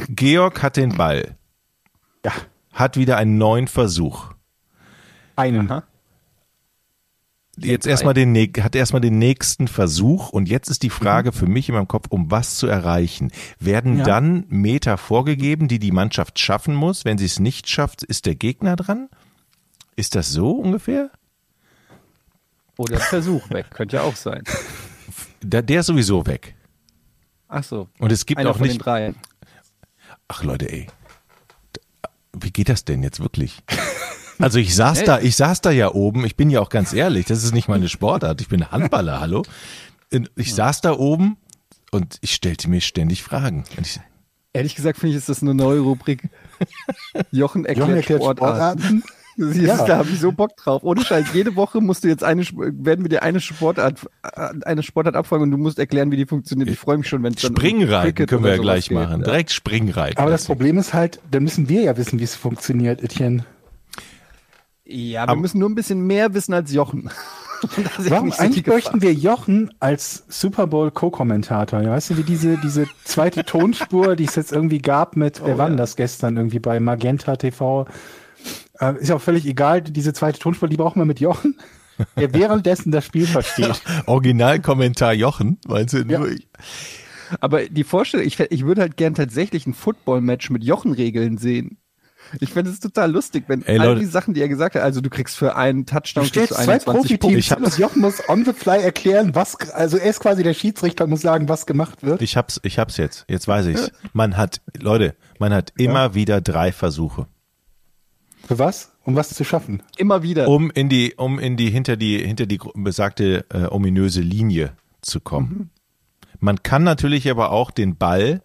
Georg hat den Ball, Ja, hat wieder einen neuen Versuch. einen. Aha. Jetzt erstmal den, hat erstmal den nächsten Versuch und jetzt ist die Frage für mich in meinem Kopf, um was zu erreichen. Werden Ja. dann Meter vorgegeben, die die Mannschaft schaffen muss? Wenn sie es nicht schafft, ist der Gegner dran? Ist das so ungefähr? Oder ein Versuch weg. Könnte ja auch sein. Der, der ist sowieso weg. Ach so. Und es gibt Einer auch von den nicht. drei. Ach Leute, ey. Wie geht das denn jetzt wirklich? Also ich saß da, ich saß da ja oben, ich bin ja auch ganz ehrlich, das ist nicht meine Sportart, ich bin Handballer, hallo. Ich saß da oben und ich stellte mir ständig Fragen. Und ich, Ehrlich gesagt finde ich, ist das eine neue Rubrik. Jochen erklärt, Jochen erklärt Sportarten. Sportarten. Siehst, Ja. Da habe ich so Bock drauf. Ohne Scheiß. Jede Woche musst du jetzt eine, werden wir dir eine Sportart, äh, eine Sportart abfragen und du musst erklären, wie die funktioniert. Ich freue mich schon, wenn es dann um Springreiten Cricket können wir ja gleich geht. machen. Direkt Springreiten. Aber das Problem ist halt, dann müssen wir ja wissen, wie es funktioniert, Etienne. Ja, wir Aber- müssen nur ein bisschen mehr wissen als Jochen. Warum so eigentlich bräuchten wir Jochen als Super Bowl Co-Kommentator? Ja, weißt du, wie diese, diese zweite Tonspur, die es jetzt irgendwie gab mit, wer Oh, war denn ja. das gestern irgendwie bei Magenta TV? Äh, ist ja auch völlig egal, diese zweite Tonspur, die brauchen wir mit Jochen, der währenddessen das Spiel versteht. Originalkommentar Jochen, meinst du? Ja. Nur ich? Aber die Vorstellung, ich, ich würde halt gern tatsächlich ein Football-Match mit Jochen-Regeln sehen. Ich fände es total lustig, wenn Ey, all die Sachen, die er gesagt hat, also du kriegst für einen Touchdown Du kriegst du zwei 21 Punkte. Profiteams und Jochen muss on the fly erklären, was, also er ist quasi der Schiedsrichter und muss sagen, was gemacht wird. Ich hab's, ich hab's jetzt. Jetzt weiß ich's. Man hat, Leute, man hat immer wieder drei Versuche, Für was? Um was zu schaffen. Immer wieder. um in die, um in die, hinter die, hinter die besagte äh, ominöse Linie zu kommen. Man kann natürlich aber auch den Ball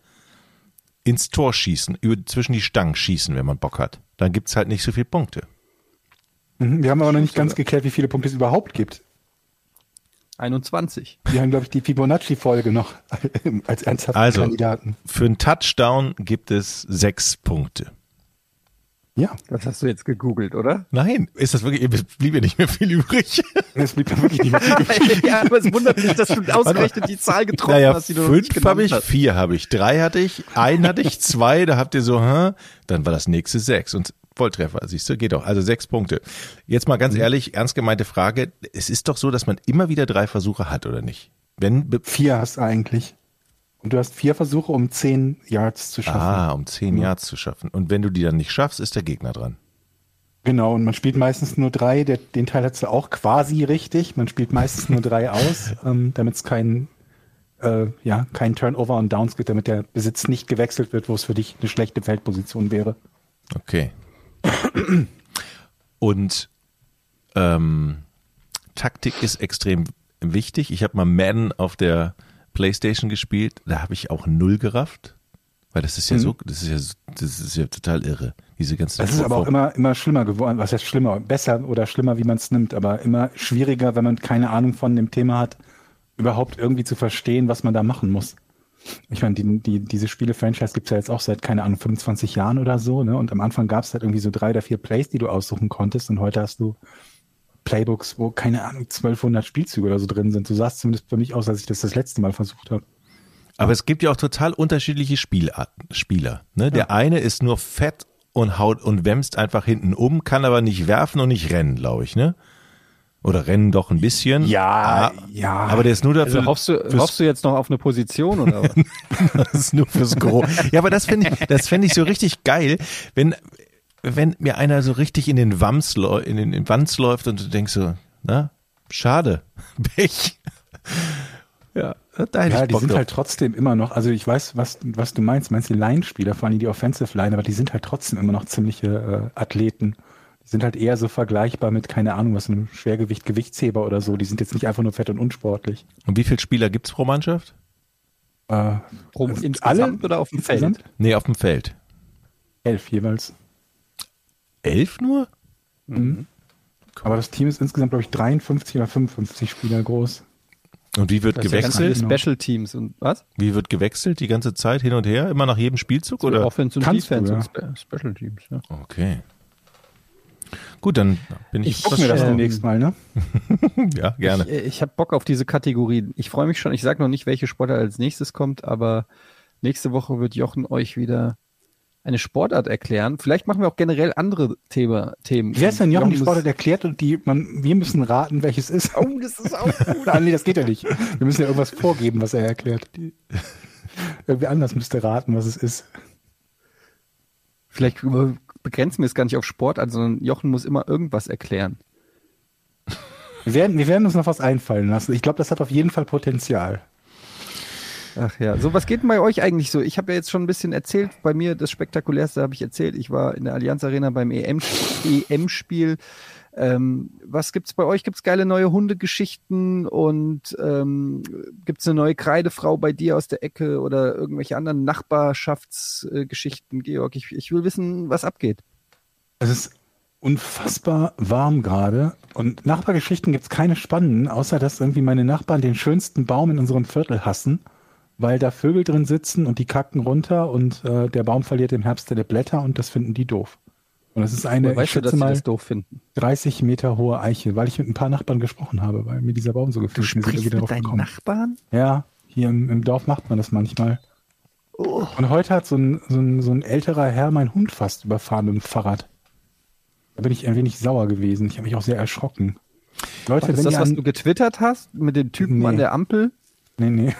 ins Tor schießen, über, zwischen die Stangen schießen, wenn man Bock hat. Dann gibt's halt nicht so viele Punkte. Mhm, Wir haben aber noch nicht ganz geklärt, wie viele Punkte es überhaupt gibt. 21. Wir haben, glaube ich, die Fibonacci-Folge noch als ernsthaften Also. Kandidaten. Für einen Touchdown gibt es sechs Punkte. Ja, Das hast du jetzt gegoogelt, oder? Nein, ist das wirklich, es blieb ja nicht mehr viel übrig. es blieb ja wirklich nicht mehr viel übrig. ja, aber es wundert mich, dass du ausgerechnet die Zahl getroffen Naja, hast, die du fünf habe ich, hast. vier habe ich, drei hatte ich, einen hatte ich, zwei, da habt ihr so, hä? dann war das nächste sechs und Volltreffer, siehst du, geht doch, also sechs Punkte. Jetzt mal ganz ehrlich, ernst gemeinte Frage, es ist doch so, dass man immer wieder drei Versuche hat, oder nicht? Wenn, Vier hast eigentlich. Und du hast vier Versuche, um zehn Yards zu schaffen. ah, um zehn Yards zu schaffen. Und wenn du die dann nicht schaffst, ist der Gegner dran. Genau, und man spielt meistens nur drei. Der, den Teil hast du auch quasi richtig. Man spielt meistens nur drei aus, ähm, damit es kein, äh, ja, kein Turnover und Downs gibt, damit der Besitz nicht gewechselt wird, wo es für dich eine schlechte Feldposition wäre. Okay. Und ähm, Taktik ist extrem wichtig. Ich habe mal Madden auf der Playstation gespielt, da habe ich auch null gerafft. Weil das ist ja so, das ist ja, das ist ja total irre. Diese ganze Das ist aber auch immer, immer schlimmer geworden. Was heißt schlimmer? Besser oder schlimmer, wie man es nimmt, aber immer schwieriger, wenn man keine Ahnung von dem Thema hat, überhaupt irgendwie zu verstehen, was man da machen muss. Ich meine, die, die, diese Spiele-Franchise gibt's ja jetzt auch seit, keine Ahnung, 25 Jahren oder so, ne? Und am Anfang gab's halt irgendwie so drei oder vier Plays, die du aussuchen konntest und heute hast du Playbooks, wo, keine Ahnung, 1200 Spielzüge oder so drin sind. So sah es zumindest für mich aus, als ich das das letzte Mal versucht habe. Aber es gibt ja auch total unterschiedliche Spielarten, Spieler. Ne? Der eine ist nur fett und haut und wämst einfach hinten um, kann aber nicht werfen und nicht rennen, glaube ich, ne? Oder rennen doch ein bisschen. Ja, Ah, ja. Aber der ist nur dafür. Also hoffst du, hoffst du jetzt noch auf eine Position oder was? Das ist nur fürs Gros. Ja, aber das finde ich, das fände ich so richtig geil, wenn, wenn mir einer so richtig in den Wams, läu- in den in den Wanz läuft und du denkst so, na, schade, Pech. Ja, da hätte Ja, ich die Bock sind drauf. halt trotzdem immer noch, also ich weiß, was, was du meinst, meinst die Line-Spieler, vor allem die Offensive Line, aber die sind halt trotzdem immer noch ziemliche äh, Athleten. Die sind halt eher so vergleichbar mit, keine Ahnung, was einem Schwergewicht, Gewichtsheber oder so. Die sind jetzt nicht einfach nur fett und unsportlich. Und wie viele Spieler gibt's pro Mannschaft? Äh, Rum, Also insgesamt oder auf dem Feld? insgesamt? Nee, auf dem Feld. Elf jeweils. Elf nur? Aber das Team ist insgesamt, glaube ich, 53 oder 55 Spieler groß. Und wie wird Das ist ja ganz viele gewechselt? Genau. Special Teams und was? Wie wird gewechselt die ganze Zeit hin und her? Immer nach jedem Spielzug oder? Offense und Kannst du, Defense ja. und Spe Special Teams. Ja. Okay. Gut, dann bin ich, Ich- Gucken wir das ähm, demnächst mal, ne? ja gerne. Ich, ich habe Bock auf diese Kategorien. Ich freue mich schon. Ich sage noch nicht, welche Sportart als nächstes kommt, aber nächste Woche wird Jochen euch wieder eine Sportart erklären. Vielleicht machen wir auch generell andere Thema, Themen. Wie heißt denn Jochen die Sportart erklärt und die, man, wir müssen raten, welches ist. Oh, das ist auch gut. Ah, nee, das geht ja nicht. Wir müssen ja irgendwas vorgeben, was er erklärt. Irgendwie anders müsste raten, was es ist. Vielleicht begrenzen wir es gar nicht auf Sportart, sondern Jochen muss immer irgendwas erklären. Wir werden, wir werden uns noch was einfallen lassen. Ich glaube, das hat auf jeden Fall Potenzial. Ach ja, so was geht denn bei euch eigentlich so? Ich habe ja jetzt schon ein bisschen erzählt, bei mir das Spektakulärste habe ich erzählt. Ich war in der Allianz Arena beim E EM EM-Spiel. Ähm, was gibt's bei euch? Gibt's geile neue Hundegeschichten und ähm, gibt's eine neue Kreidefrau bei dir aus der Ecke oder irgendwelche anderen Nachbarschaftsgeschichten, Georg? Ich, ich will wissen, was abgeht. Es ist unfassbar warm gerade. Und Nachbargeschichten gibt es keine spannenden, außer dass irgendwie meine Nachbarn den schönsten Baum in unserem Viertel hassen, weil da Vögel drin sitzen und die kacken runter und äh, der Baum verliert im Herbst seine Blätter und das finden die doof. Und das ist eine, ich weißt du, dass schätze sie mal, das doof finden? 30 Meter hohe Eiche, weil ich mit ein paar Nachbarn gesprochen habe, weil mir dieser Baum so gefällt. Wir sind irgendwie darauf gekommen. Nachbarn? Ja, hier im, im Dorf macht man das manchmal. Und heute hat so ein, so, ein, so ein älterer Herr meinen Hund fast überfahren mit dem Fahrrad. Da bin ich ein wenig sauer gewesen. Ich habe mich auch sehr erschrocken. Leute, ist wenn das, ihr was du getwittert hast mit dem Typen Nee. an der Ampel? Nee, nee.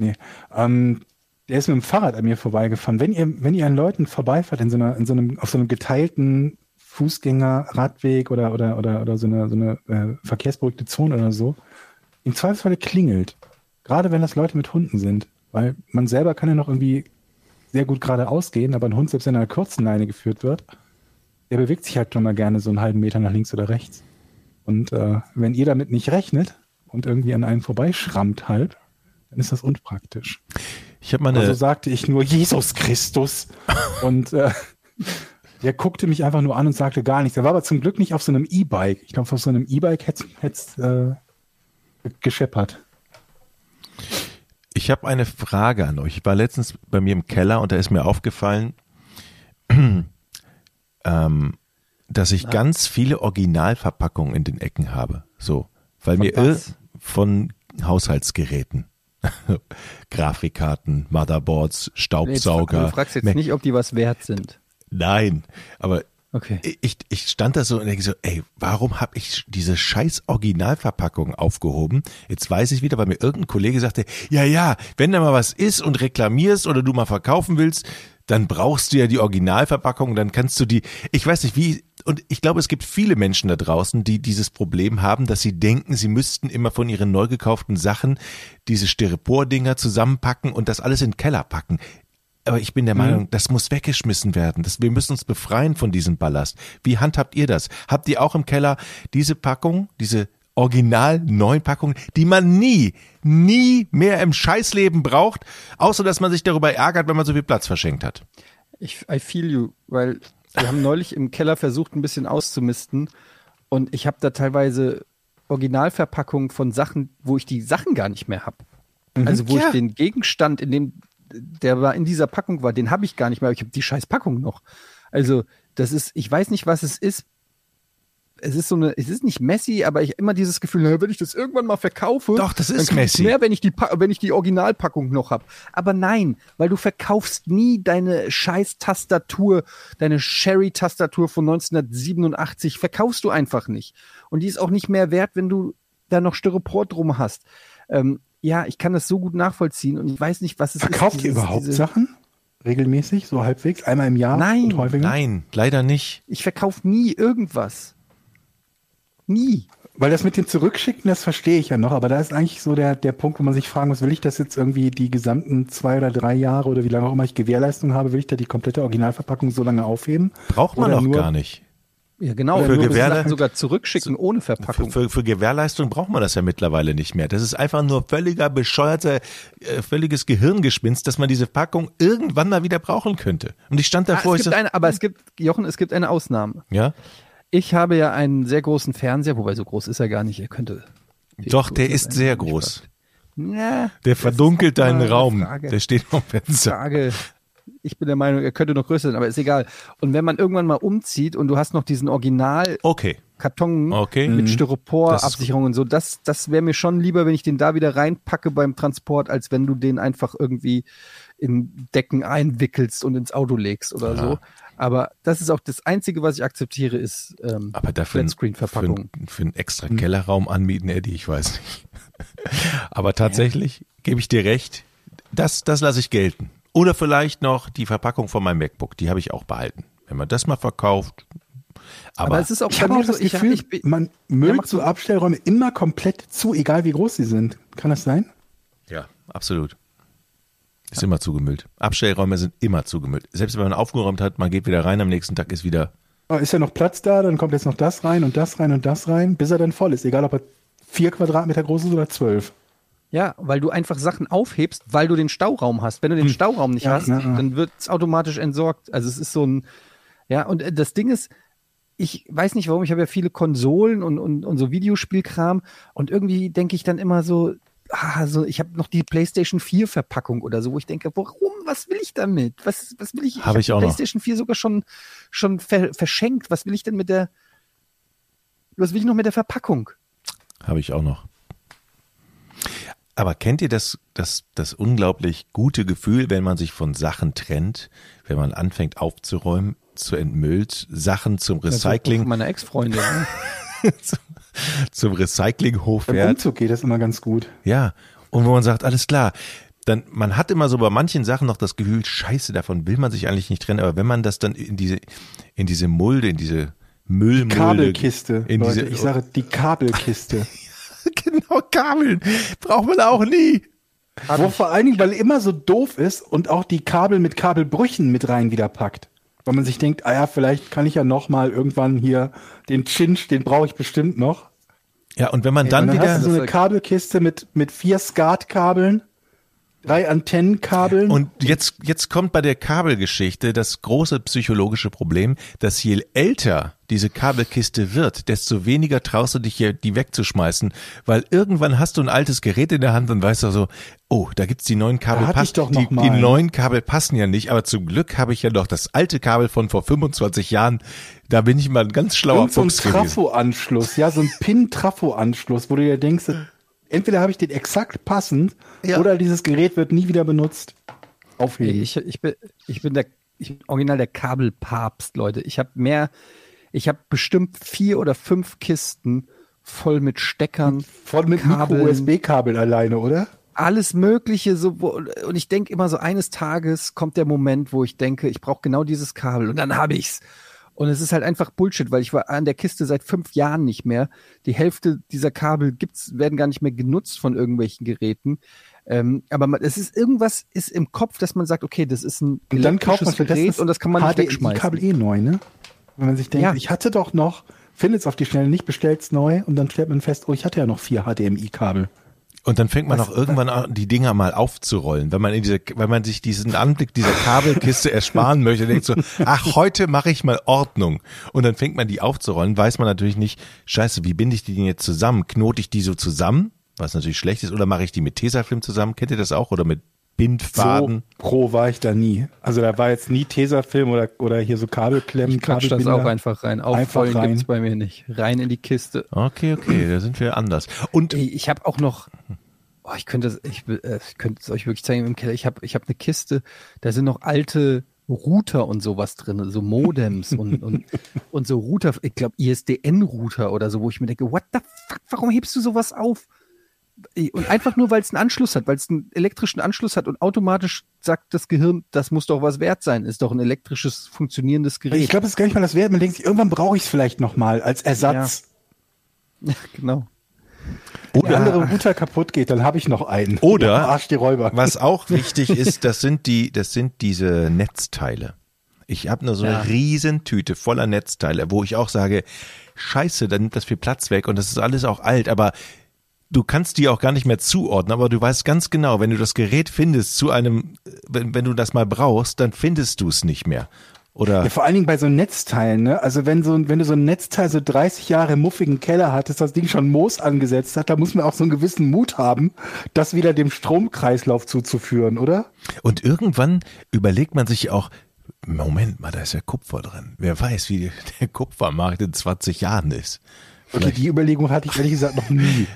Nee. Ähm, der ist mit dem Fahrrad an mir vorbeigefahren. Wenn ihr, wenn ihr an Leuten vorbeifahrt in so einer, in so einem, auf so einem geteilten Fußgänger, Radweg oder, oder, oder, oder so eine, so eine äh, verkehrsberuhigte Zone oder so, im Zweifelsfalle klingelt. Gerade wenn das Leute mit Hunden sind. Weil man selber kann ja noch irgendwie sehr gut geradeaus gehen, aber ein Hund, selbst wenn er an einer kurzen Leine geführt wird, der bewegt sich halt schon mal gerne so einen halben Meter nach links oder rechts. Und äh, wenn ihr damit nicht rechnet und irgendwie an einem vorbeischrammt halt, dann ist das unpraktisch. Ich habe mal eine, Also sagte ich nur Jesus Christus. und äh, der guckte mich einfach nur an und sagte gar nichts. Er war aber zum Glück nicht auf so einem E-Bike. Ich glaube, auf so einem E-Bike hätte es äh, gescheppert. Ich habe eine Frage an euch. Ich war letztens bei mir im Keller und da ist mir aufgefallen, ähm, dass ich ganz viele Originalverpackungen in den Ecken habe. So, weil Von mir ir- was? von Haushaltsgeräten, Grafikkarten, Motherboards, Jetzt, Staubsauger. du fragst jetzt nicht, ob die was wert sind. Nein, aber Okay. ich, ich stand da so und denke so, ey, warum habe ich diese scheiß Originalverpackung aufgehoben? Jetzt weiß ich wieder, weil mir irgendein Kollege sagte, ja, ja, wenn da mal was ist und reklamierst oder du mal verkaufen willst, dann brauchst du ja die Originalverpackung, dann kannst du die, ich weiß nicht wie, und ich glaube, es gibt viele Menschen da draußen, die dieses Problem haben, dass sie denken, sie müssten immer von ihren neu gekauften Sachen diese Styropor-Dinger zusammenpacken und das alles in den Keller packen. Aber ich bin der Meinung, das muss weggeschmissen werden. Das, wir müssen uns befreien von diesem Ballast. Wie handhabt ihr das? Habt ihr auch im Keller diese Packung, diese original neuen Packungen, die man nie, nie mehr im Scheißleben braucht, außer dass man sich darüber ärgert, wenn man so viel Platz verschenkt hat? Ich, I feel you, weil wir haben neulich im Keller versucht, ein bisschen auszumisten und ich habe da teilweise Originalverpackungen von Sachen, wo ich die Sachen gar nicht mehr habe. Also wo Ja. ich den Gegenstand, in dem der war in dieser Packung war, den habe ich gar nicht mehr, aber ich habe die scheiß Packung noch. Also das ist, ich weiß nicht, was es ist. Es ist so eine, es ist nicht messy, aber ich immer dieses Gefühl, na, wenn ich das irgendwann mal verkaufe, Doch, das dann ist ich's messy. mehr, wenn ich die, wenn ich die Originalpackung noch habe. Aber nein, weil du verkaufst nie deine scheiß Tastatur, deine Sherry-Tastatur von 1987, verkaufst du einfach nicht. Und die ist auch nicht mehr wert, wenn du da noch Styropor drum hast. Ähm, ja, ich kann das so gut nachvollziehen und ich weiß nicht, was es Verkauft ist. ihr dieses- überhaupt diese- Sachen? Regelmäßig, so halbwegs, einmal im Jahr Nein. und häufiger? Nein, leider nicht. Ich verkaufe nie irgendwas. Nie. Weil das mit dem Zurückschicken, das verstehe ich ja noch, aber da ist eigentlich so der, der Punkt, wo man sich fragen muss, will ich das jetzt irgendwie die gesamten zwei oder drei Jahre oder wie lange auch immer ich Gewährleistung habe, will ich da die komplette Originalverpackung so lange aufheben? Braucht man nur- gar nicht. Ja, genau. Für Nur bis Gewährle- Sachen sogar zurückschicken ohne Für, Verpackung. für, für Gewährleistung braucht man das ja mittlerweile nicht mehr. Das ist einfach nur völliger bescheuerter, äh, völliges Gehirngespinst, dass man diese Packung irgendwann mal wieder brauchen könnte. Und ich stand Ah, davor, es ich gibt so, eine, aber es gibt, Jochen, es gibt eine Ausnahme. ja, Ich habe ja einen sehr großen Fernseher, wobei so groß ist er gar nicht. Er könnte. doch, der ist sehr groß. Ja, Der verdunkelt deinen Raum. Frage. Der steht am Fenster. Frage. Ich bin der Meinung, er könnte noch größer sein, aber ist egal. Und wenn man irgendwann mal umzieht und du hast noch diesen Originalkarton Okay. Okay. mit ist Styropor-Absicherung und so, das, das wäre mir schon lieber, wenn ich den da wieder reinpacke beim Transport, als wenn du den einfach irgendwie in Decken einwickelst und ins Auto legst oder Ja. so. Aber das ist auch das Einzige, was ich akzeptiere, ist ähm, Aber dafür für, Flatscreen-Verpackung. einen- für einen extra Kellerraum anmieten, Eddie, ich weiß nicht. Aber tatsächlich gebe ich dir recht, das, das lasse ich gelten. Oder vielleicht noch die Verpackung von meinem MacBook, die habe ich auch behalten. Wenn man das mal verkauft. Aber, Aber, es ist auch Ich bei habe mir auch das so, ich, Gefühl, ich, bin- man müllt so. Abstellräume immer komplett zu, egal wie groß sie sind. Kann das sein? ja, absolut. Ist immer zugemüllt. Abstellräume sind immer zugemüllt. Selbst wenn man aufgeräumt hat, man geht wieder rein, am nächsten Tag ist wieder. Oh, Ist ja noch Platz da, dann kommt jetzt noch das rein und das rein und das rein, bis er dann voll ist. Egal, ob er vier Quadratmeter groß ist oder zwölf. Ja, weil du einfach Sachen aufhebst, weil du den Stauraum hast. Wenn du den Stauraum nicht Ja, hast, ja, ja. dann wird es automatisch entsorgt. Also es ist so ein, ja, und äh, das Ding ist, ich weiß nicht warum, ich habe ja viele Konsolen und, und, und so Videospielkram und irgendwie denke ich dann immer so, ah, so ich habe noch die PlayStation 4 Verpackung oder so, wo ich denke, warum, was will ich damit? Was, was will ich? Habe ich die auch noch. PlayStation 4 sogar schon, schon ver verschenkt. Was will ich denn mit der, was will ich noch mit der Verpackung? Habe ich auch noch. Aber kennt ihr das, das, das unglaublich gute Gefühl, wenn man sich von Sachen trennt, wenn man anfängt aufzuräumen, zu entmüllt, Sachen zum Das Recycling, von meiner Ex-Freundin. Zum Recyclinghof fährt. Umzug geht das immer ganz gut. Ja, und wo man sagt, alles klar. Dann, man hat immer so bei manchen Sachen noch das Gefühl, scheiße, davon will man sich eigentlich nicht trennen, aber wenn man das dann in diese, in diese Mulde, in diese Müllmulde. Kabelkiste. In Leute, diese, ich sage die Kabelkiste. genau, Kabeln. Braucht man auch nie. Wo vor allen Dingen, weil immer so doof ist und auch die Kabel mit Kabelbrüchen mit rein wieder packt. Weil man sich denkt, ah ja, vielleicht kann ich ja noch mal irgendwann hier den Chinch, den brauche ich bestimmt noch. Ja, und wenn man Und dann dann wieder, hast du so eine Kabelkiste mit, mit vier Skatkabeln, drei Antennenkabeln. Und jetzt, jetzt kommt bei der Kabelgeschichte das große psychologische Problem, dass je älter diese Kabelkiste wird, desto weniger traust du dich hier, die wegzuschmeißen, weil irgendwann hast du ein altes Gerät in der Hand und weißt du so, oh, da gibt's die neuen Kabel, doch die, die neuen Kabel passen ja nicht, aber zum Glück habe ich ja noch das alte Kabel von vor 25 Jahren, da bin ich mal ein ganz schlauer Irgend so ein Fuchs. Trafo-Anschluss, ja, so ein Pin-Trafo-Anschluss, wo du dir denkst, entweder habe ich den exakt passend Ja. oder dieses Gerät wird nie wieder benutzt. Aufheben. Ich, ich, bin, ich bin der ich bin original der Kabelpapst, Leute. Ich habe mehr, ich habe bestimmt vier oder fünf Kisten voll mit Steckern, Voll mit Kabeln. Micro-USB-Kabel alleine, oder? alles Mögliche. So, wo, und ich denke immer so, eines Tages kommt der Moment, wo ich denke, ich brauche genau dieses Kabel und dann habe ich's. Und es ist halt einfach Bullshit, weil ich war an der Kiste seit fünf Jahren nicht mehr. Die Hälfte dieser Kabel gibt's, werden gar nicht mehr genutzt von irgendwelchen Geräten. Ähm, aber man, es ist irgendwas ist im Kopf, dass man sagt, okay, das ist ein Und dann kauft man Gerät und das kann man nicht wegschmeißen. Kabel eh neu, ne? Wenn man sich denkt, Ja. ich hatte doch noch, findet's auf die Schnelle nicht, bestellt's neu und dann stellt man fest, oh, ich hatte ja noch vier HDMI-Kabel. Und dann fängt man auch irgendwann an, die Dinger mal aufzurollen, wenn man in diese, wenn man sich diesen Anblick dieser Kabelkiste ersparen möchte, denkt so, ach, heute mache ich mal Ordnung. Und dann fängt man die aufzurollen, weiß man natürlich nicht, scheiße, wie binde ich die denn jetzt zusammen? Knote ich die so zusammen, was natürlich schlecht ist, oder mache ich die mit Tesafilm zusammen? Kennt ihr das auch? Oder mit Bindfaden? So pro war ich da nie. Also da war jetzt nie Tesafilm oder, oder hier so Kabelklemmen, Ich quatsch das auch einfach rein. Aufrollen rein. gibt's bei mir nicht. Rein in die Kiste. Okay, okay, da sind wir anders. Und Ey, ich habe auch noch, oh, ich könnte es, ich, will- äh, ich könnte es euch wirklich zeigen im Keller. Ich habe, ich habe eine Kiste, da sind noch alte Router und sowas drin, so Modems und, und, und so Router, ich glaube ISDN-Router oder so, wo ich mir denke, what the fuck, warum hebst du sowas auf? Und einfach nur, weil es einen Anschluss hat, weil es einen elektrischen Anschluss hat und automatisch sagt das Gehirn, das muss doch was wert sein, ist doch ein elektrisches, funktionierendes Gerät. Ich glaube, das ist gar nicht mal das Wert. Man denkt sich, irgendwann brauche ich es vielleicht noch mal als Ersatz. ja, genau. Wenn der andere Router kaputt geht, dann habe ich noch einen. Oder- Ja, Arsch die Räuber. Was auch wichtig ist, das sind die, das sind diese Netzteile. Ich habe nur so eine Ja. Riesentüte voller Netzteile, wo ich auch sage, scheiße, dann nimmt das viel Platz weg und das ist alles auch alt, aber du kannst die auch gar nicht mehr zuordnen, aber du weißt ganz genau, wenn du das Gerät findest zu einem, wenn, wenn du das mal brauchst, dann findest du es nicht mehr. Oder Ja, vor allen Dingen bei so Netzteilen, ne? Also wenn so, wenn du so ein Netzteil so 30 Jahre im muffigen Keller hattest, das Ding schon Moos angesetzt hat, da muss man auch so einen gewissen Mut haben, das wieder dem Stromkreislauf zuzuführen, oder? Und irgendwann überlegt man sich auch, Moment mal, da ist ja Kupfer drin. Wer weiß, wie der Kupfermarkt in 20 Jahren ist. Okay, die Überlegung hatte ich ehrlich gesagt noch nie.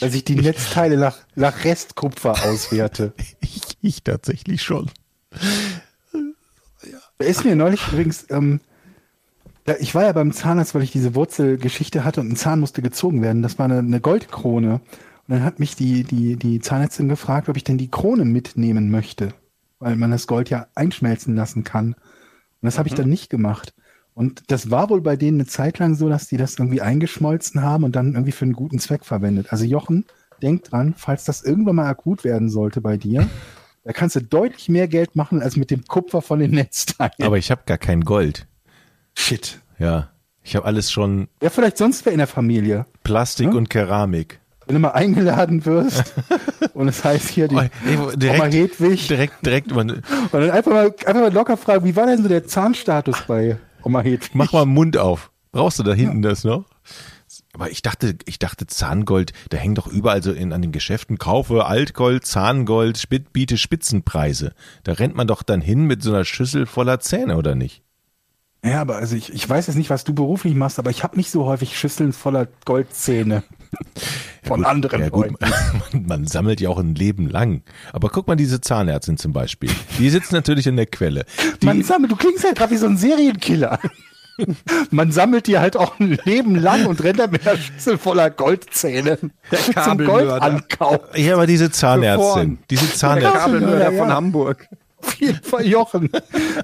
Dass ich die Netzteile nach, nach Restkupfer auswerte. Ich, ich tatsächlich schon. Da ist mir neulich übrigens, ähm, ja, ich war ja beim Zahnarzt, weil ich diese Wurzelgeschichte hatte und ein Zahn musste gezogen werden. Das war eine, eine Goldkrone. Und dann hat mich die, die, die Zahnärztin gefragt, ob ich denn die Krone mitnehmen möchte, weil man das Gold ja einschmelzen lassen kann. Und das habe ich dann nicht gemacht. Und das war wohl bei denen eine Zeit lang so, dass die das irgendwie eingeschmolzen haben und dann irgendwie für einen guten Zweck verwendet. Also Jochen, denk dran, falls das irgendwann mal akut werden sollte bei dir, da kannst du deutlich mehr Geld machen als mit dem Kupfer von den Netzteilen. Aber ich habe gar kein Gold. Shit. Ja. Ich habe alles schon Ja, vielleicht sonst wer in der Familie. Plastik Hm? und Keramik. Wenn du mal eingeladen wirst und es heißt hier die Oh, ey, Oma direkt, Hedwig direkt, direkt, und dann einfach mal, einfach mal locker fragen, wie war denn so der Zahnstatus bei Oma Hedwig? mach mal den Mund auf. Brauchst du da hinten das noch? Aber ich dachte, ich dachte Zahngold, da hängt doch überall so in, an den Geschäften, kaufe Altgold, Zahngold, spit, biete Spitzenpreise. Da rennt man doch dann hin mit so einer Schüssel voller Zähne, oder nicht? Ja, aber also ich, ich weiß jetzt nicht, was du beruflich machst, aber ich habe nicht so häufig Schüsseln voller Goldzähne. von gut, anderen ja, gut, Leuten. man, sammelt ja auch ein Leben lang. Aber guck mal, diese Zahnärztin zum Beispiel. Die sitzt natürlich in der Quelle. Die, Man sammelt, du klingst halt gerade wie so ein Serienkiller. Man sammelt die halt auch ein Leben lang und rennt dann mit einer Schüssel voller Goldzähne zum Kabelmörder. Goldankauf. ja, aber diese Zahnärztin, diese Der Zahnärztin, Kabelmörder Ja, ja. von Hamburg. Auf jeden Fall Jochen,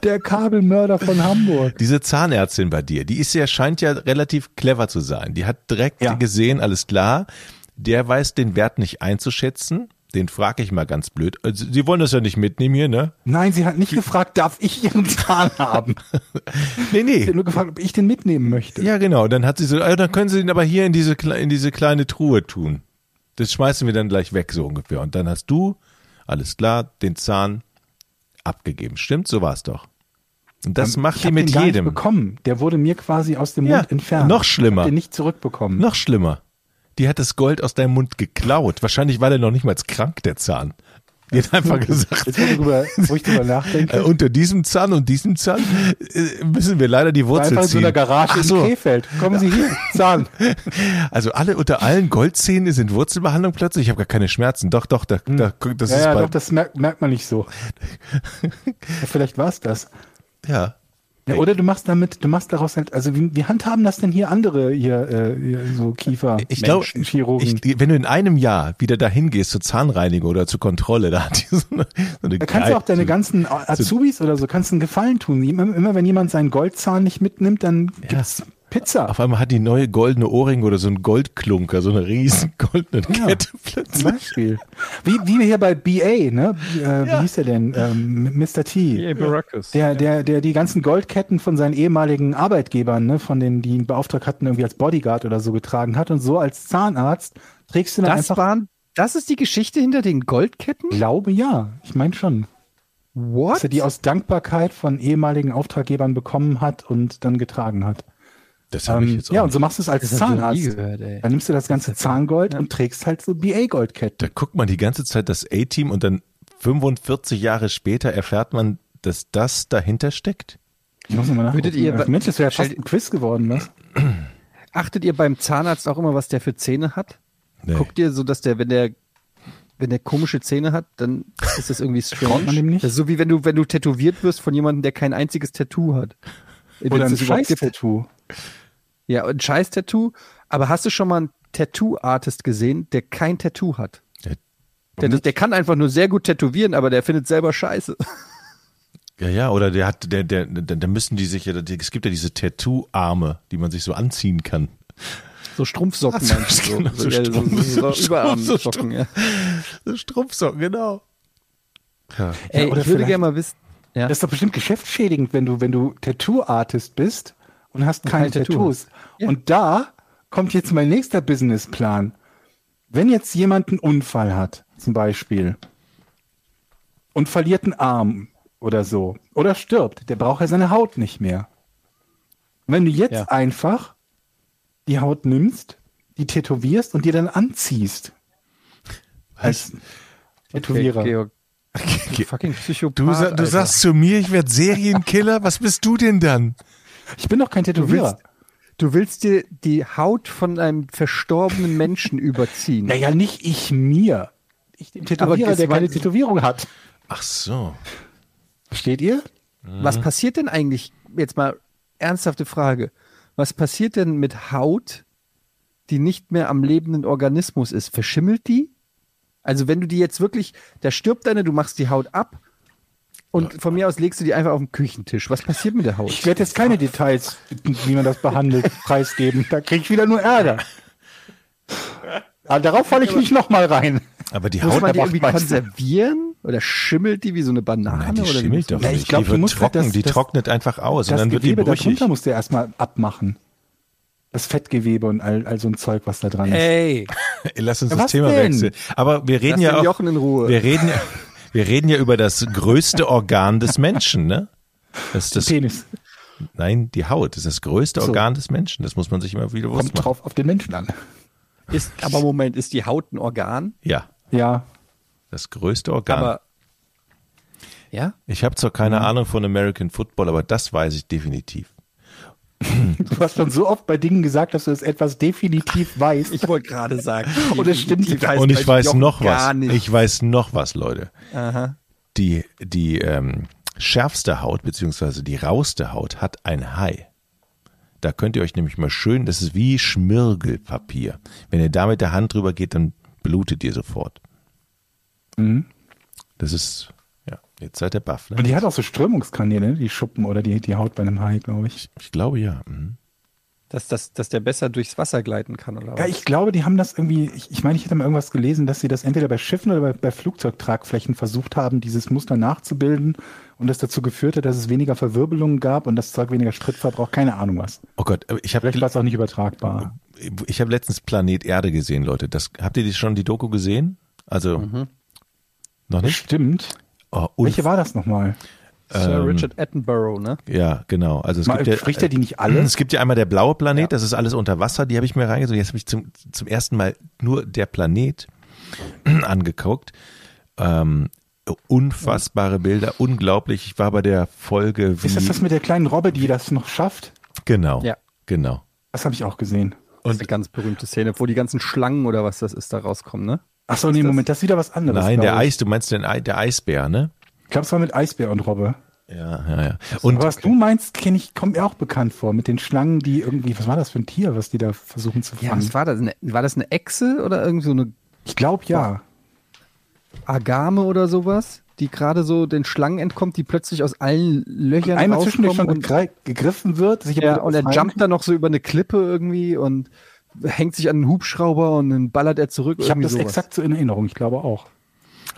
der Kabelmörder von Hamburg. diese Zahnärztin bei dir, die ist ja, scheint ja relativ clever zu sein. Die hat direkt Ja. gesehen, alles klar, der weiß den Wert nicht einzuschätzen. Den frage ich mal ganz blöd. Also, Sie wollen das ja nicht mitnehmen hier, ne? Nein, sie hat nicht gefragt, darf ich ihren Zahn haben? Nee, Sie nee. hat nur gefragt, ob ich den mitnehmen möchte. Ja, genau. Dann hat sie so, ah, dann können Sie ihn aber hier in diese, in diese kleine Truhe tun. Das schmeißen wir dann gleich weg, so ungefähr. Und dann hast du, alles klar, den Zahn abgegeben. Stimmt? So war's doch. Und das macht ich die hab mit den gar jedem. Nicht bekommen. Der wurde mir quasi aus dem Ja, Mund entfernt. noch schlimmer. Ich hab den nicht zurückbekommen. Noch schlimmer. Die hat das Gold aus deinem Mund geklaut. Wahrscheinlich war der noch nicht mal krank, der Zahn. Die hat einfach gesagt, Jetzt, wo, du drüber, wo ich drüber nachdenke, äh, unter diesem Zahn und diesem Zahn äh, müssen wir leider die Wurzel einfach in so ziehen. einer Garage Ach in so. Krefeld. Kommen Sie hier, Zahn. Also alle unter allen Goldzähnen sind Wurzelbehandlung plötzlich. Ich habe gar keine Schmerzen. Doch, doch, da, da, das Ja, ist ja, doch, das merkt, merkt man nicht so. Ja, vielleicht war es das. ja. Ja, oder du machst damit, du machst daraus halt, also wie, wie handhaben das denn hier andere hier, äh, hier so Kiefer, Ich glaube, Chirurgen? ich, wenn du in einem Jahr wieder dahin gehst zur Zahnreinigung oder zur Kontrolle, da hat die so eine, so eine da kannst du auch deine ganzen Azubis oder so, kannst du einen Gefallen tun. Immer, immer wenn jemand seinen Goldzahn nicht mitnimmt, dann gibt's Pizza. Auf einmal hat die neue goldene Ohrring oder so ein Goldklunker, so eine riesen goldene Ja. Kette Zum plötzlich. Beispiel. Wie, wie hier bei BA, ne? Äh, Wie hieß der denn? Ähm, Mr. T. Yeah, Baracus. Der, der, der die ganzen Goldketten von seinen ehemaligen Arbeitgebern, ne, von denen, die ihn beauftragt hatten, irgendwie als Bodyguard oder so getragen hat. Und so als Zahnarzt trägst du dann Das einfach. waren, das ist die Geschichte hinter den Goldketten? glaube ja. Ich meine schon. What? Dass er die aus Dankbarkeit von ehemaligen Auftraggebern bekommen hat und dann getragen hat. Das habe ich Ähm, jetzt auch ja, und so machst du es als Das ich Zahnarzt. gehört, ey. Dann nimmst du das ganze Zahngold und trägst halt so BA-Goldketten. Da guckt man die ganze Zeit das A-Team und dann 45 Jahre später erfährt man, dass das dahinter steckt. Ich muss nochmal nachgucken. Würdet ihr- Mensch, das wäre fast ein Quiz geworden, was? Achtet ihr beim Zahnarzt auch immer, was der für Zähne hat? Nee. Guckt ihr so, dass der, wenn der, wenn der komische Zähne hat, dann ist das irgendwie strange. Man dem nicht? Das ist so wie wenn du, wenn du tätowiert wirst von jemandem, der kein einziges Tattoo hat. Oder ein. Scheiß-Tattoo. Ja, ein Scheiß-Tattoo. Aber hast du schon mal einen Tattoo-Artist gesehen, der kein Tattoo hat? Der- Der, der kann einfach nur sehr gut tätowieren, aber der findet selber Scheiße. Ja, ja, oder der hat, der, der, der, da müssen die sich ja, es gibt ja diese Tattoo-Arme, die man sich so anziehen kann. So Strumpfsocken Ach so, meinst du? genau, so, so ja, so, Strumpf- so, so so Überarmsocken, ja. So Strumpfsocken, genau. Ja. Ey, oder ich würde vielleicht- gerne mal wissen. Ja. Das ist doch bestimmt geschäftsschädigend, wenn du, wenn du Tattoo-Artist bist und hast keine kein Tattoo Tattoos. Ja. Und da kommt jetzt mein nächster Businessplan. Wenn jetzt jemand einen Unfall hat, zum Beispiel, und verliert einen Arm oder so, oder stirbt, der braucht ja seine Haut nicht mehr. Wenn du jetzt Ja. einfach die Haut nimmst, die tätowierst und dir dann anziehst. Als Tätowierer. Okay, Georg. Ge- Fucking Psychopath. Du, sa du sagst zu mir, ich werde Serienkiller? Was bist du denn dann? Ich bin doch kein du Tätowierer. willst, du willst dir die Haut von einem verstorbenen Menschen überziehen. Naja, nicht ich mir. Ich den Tätowierer, der keine Tätowierung hat. Ach so. Versteht ihr? Was passiert denn eigentlich, jetzt mal ernsthafte Frage, was passiert denn mit Haut, die nicht mehr am lebenden Organismus ist? Verschimmelt die? Also wenn du die jetzt wirklich, da stirbt eine, du machst die Haut ab und von mir aus legst du die einfach auf den Küchentisch. Was passiert mit der Haut? Ich werde jetzt keine Details, wie man das behandelt, preisgeben. Da kriege ich wieder nur Ärger. Aber darauf falle ich nicht nochmal rein. Aber die Muss Haut, man die irgendwie konservieren? Oder schimmelt die wie so eine Banane? Nein, die oder schimmelt muss doch Ja, ich nicht. glaub, die wird halt trocken, das- die das- trocknet einfach aus und Das dann wird die Gewebe brüchig. darunter musst du erstmal abmachen. Das Fettgewebe und all, all so ein Zeug, was da dran ist. Ey, Lass uns Ja, das Thema denn? wechseln. Aber wir reden lass ja den auch, Jochen in Ruhe. wir reden ja, wir reden ja über das größte Organ des Menschen, ne? Das ist das, Penis. nein, die Haut das ist das größte So. Organ des Menschen. Das muss man sich immer wieder bewusst Kommt machen. drauf auf den Menschen an. ist, aber Moment, ist die Haut ein Organ? Ja, Ja. das größte Organ. Aber ja? ich habe zwar keine Ahnung von American Football, aber das weiß ich definitiv. Du hast schon so oft bei Dingen gesagt, dass du es etwas definitiv weißt. Ich wollte gerade sagen. Und es stimmt sogar. heißt Und ich weiß noch gar was. Nicht. Ich weiß noch was, Leute. Aha. Die, die ähm, schärfste Haut, beziehungsweise die rauste Haut, hat ein Hai. Da könnt ihr euch nämlich mal schön, das ist wie Schmirgelpapier. Wenn ihr da mit der Hand drüber geht, dann blutet ihr sofort. Mhm. Das ist, jetzt seid ihr baff, ne? Und die hat auch so Strömungskanäle, die Schuppen oder die, die Haut bei einem Hai, glaube ich. Ich glaube ja. Mhm. Dass, dass, dass der besser durchs Wasser gleiten kann, oder was? Ja, ich glaube, die haben das irgendwie, ich, ich meine, ich hätte mal irgendwas gelesen, dass sie das entweder bei Schiffen oder bei, bei Flugzeugtragflächen versucht haben, dieses Muster nachzubilden und das dazu geführt hat, dass es weniger Verwirbelungen gab und das Zeug weniger Sprit verbraucht. Keine Ahnung was. Oh Gott, ich habe Vielleicht war es auch nicht übertragbar. ich habe letztens Planet Erde gesehen, Leute. Das habt ihr die schon die Doku gesehen? Also noch nicht? Stimmt. Oh, Welche war das nochmal? Sir ähm, Richard Attenborough, ne? Ja, genau. Also es Mal, gibt ja, spricht er die nicht alle? Es gibt ja einmal der blaue Planet, das ist alles unter Wasser, die habe ich mir reingezogen. Jetzt habe ich zum, zum ersten Mal nur der Planet angeguckt. Ähm, unfassbare Bilder, unglaublich. Ich war bei der Folge wie. Ist das das mit der kleinen Robbe, die das noch schafft? genau, Ja. genau. Das habe ich auch gesehen. Das ist eine ganz berühmte Szene, wo die ganzen Schlangen oder was das ist, da rauskommen, ne? Ach so, nee, das- Moment, das ist wieder was anderes. Nein, der. Eis, du meinst den Ei, der Eisbär, ne? Ich glaube, es war mit Eisbär und Robbe. Ja, ja, ja. Und Und was du meinst, kenne ich, kommt mir auch bekannt vor, mit den Schlangen, die irgendwie, was war das für ein Tier, was die da versuchen zu Ja, fangen? was war das? Eine, war das eine Echse oder irgend so eine ich glaube ja. Agame oder sowas, die gerade so den Schlangen entkommt, die plötzlich aus allen Löchern Einmal zwischendurch schon gegriffen wird. sich ja, und er jumpt dann noch so über eine Klippe irgendwie und hängt sich an einen Hubschrauber und dann ballert er zurück. Ich habe das sowas. exakt so in Erinnerung, ich glaube auch.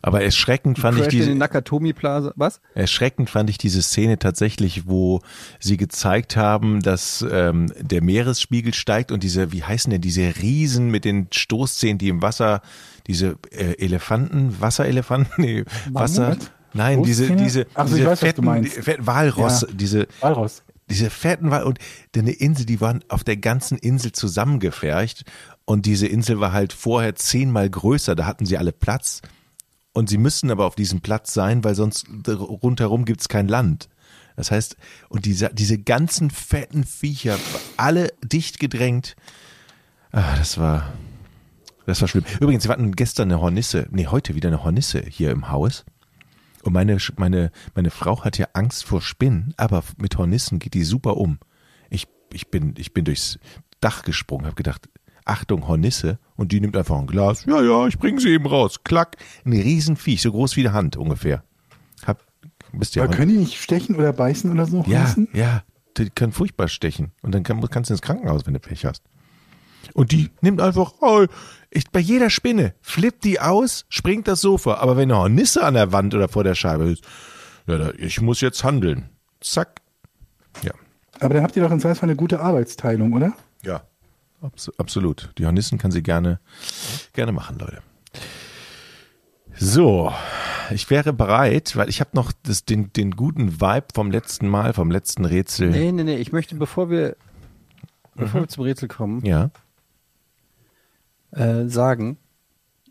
aber erschreckend fand ich diese Nakatomi Plaza. Was? Erschreckend fand ich diese Szene tatsächlich, wo sie gezeigt haben, dass ähm, der Meeresspiegel steigt und diese, wie heißen denn diese Riesen mit den Stoßzähnen, die im Wasser, diese äh, Elefanten, Wasserelefanten, nee, Wasser, nein, diese, diese, Ach diese weiß, fetten, fetten Walross, Ja. diese, Walross. diese fetten Wal und eine Insel, die waren auf der ganzen Insel zusammengefercht und diese Insel war halt vorher zehnmal größer, da hatten sie alle Platz und sie müssen aber auf diesem Platz sein, weil sonst rundherum gibt's kein Land. Das heißt, und diese, diese ganzen fetten Viecher, alle dicht gedrängt, ah, das war, das war schlimm. Übrigens, wir hatten gestern eine Hornisse, nee, heute wieder eine Hornisse hier im Haus. Und meine, meine, meine Frau hat ja Angst vor Spinnen, aber mit Hornissen geht die super um. Ich, ich, bin, ich bin durchs Dach gesprungen, habe gedacht, Achtung, Hornisse. Und die nimmt einfach ein Glas. Ja, ja, ich bringe sie eben raus. Klack. Ein Riesenviech, so groß wie die Hand ungefähr. Hab, bist ja Aber können die nicht stechen oder beißen oder so? ja, Hornissen? ja, die können furchtbar stechen. Und dann kann, kannst du ins Krankenhaus, wenn du Pech hast. Und die nimmt einfach, oh, ich, bei jeder Spinne flippt die aus, springt das Sofa. Aber wenn eine Hornisse an der Wand oder vor der Scheibe ist, ja, da, ich muss jetzt handeln. Zack. Ja, Aber dann habt ihr doch in Zweifelsfall eine gute Arbeitsteilung, oder? ja, abs absolut. Die Hornissen kann sie gerne, gerne machen, Leute. So, ich wäre bereit, weil ich habe noch das, den, den guten Vibe vom letzten Mal, vom letzten Rätsel. Nee, nee, nee. Ich möchte, bevor wir, bevor wir zum Rätsel kommen, Ja. Äh, sagen,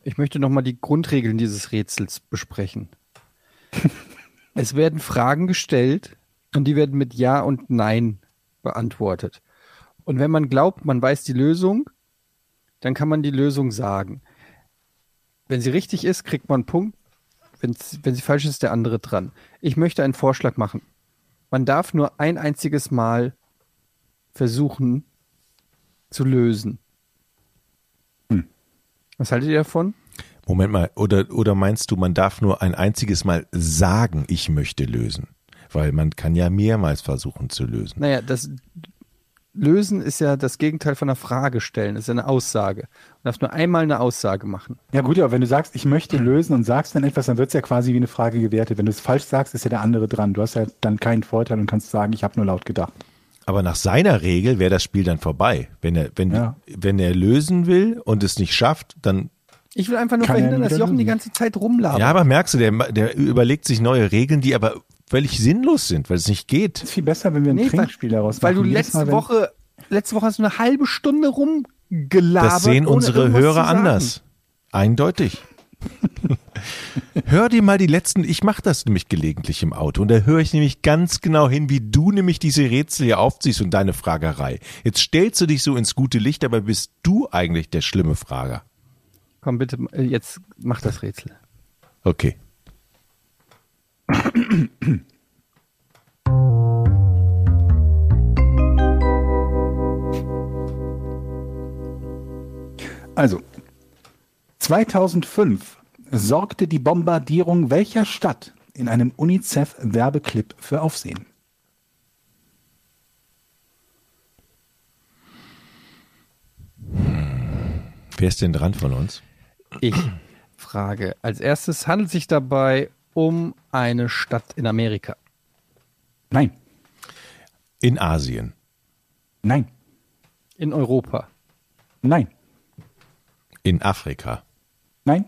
ich möchte nochmal die Grundregeln dieses Rätsels besprechen. es werden Fragen gestellt und die werden mit Ja und Nein beantwortet. Und wenn man glaubt, man weiß die Lösung, dann kann man die Lösung sagen. Wenn sie richtig ist, kriegt man einen Punkt. Wenn's, wenn sie falsch ist, ist der andere dran. Ich möchte einen Vorschlag machen. Man darf nur ein einziges Mal versuchen zu lösen. Was haltet ihr davon? Moment mal, oder, oder meinst du, man darf nur ein einziges Mal sagen, ich möchte lösen? Weil man kann ja mehrmals versuchen zu lösen. Naja, das Lösen ist ja das Gegenteil von einer Frage stellen, das ist ja eine Aussage. Du darfst nur einmal eine Aussage machen. Ja gut, aber wenn du sagst, ich möchte lösen und sagst dann etwas, dann wird es ja quasi wie eine Frage gewertet. Wenn du es falsch sagst, ist ja der andere dran. Du hast ja dann keinen Vorteil und kannst sagen, ich habe nur laut gedacht. Aber nach seiner Regel wäre das Spiel dann vorbei. Wenn er, wenn, Ja. wenn er lösen will und es nicht schafft, dann. Ich will einfach nur er verhindern, dass Jochen die ganze Zeit rumlabert. Ja, aber merkst du, der, der überlegt sich neue Regeln, die aber völlig sinnlos sind, weil es nicht geht. ist viel besser, wenn wir ein Nee, Trinkspiel daraus Weil du machen. Letzte Mal, Woche, letzte Woche hast du eine halbe Stunde rumgelabert. Das sehen unsere Hörer anders. Eindeutig. Hör dir mal die letzten, ich mache das nämlich gelegentlich im Auto und da höre ich nämlich ganz genau hin, wie du nämlich diese Rätsel hier aufziehst und deine Fragerei. Jetzt stellst du dich so ins gute Licht, aber bist du eigentlich der schlimme Frager? Komm bitte, äh, jetzt mach das Rätsel. Okay. Also, 2005 sorgte die Bombardierung welcher Stadt in einem UNICEF-Werbeclip für Aufsehen? Wer ist denn dran von uns? Ich frage. Als erstes handelt es sich dabei um eine Stadt in Amerika. Nein, In Asien. nein, In Europa. nein, In Afrika. Nein,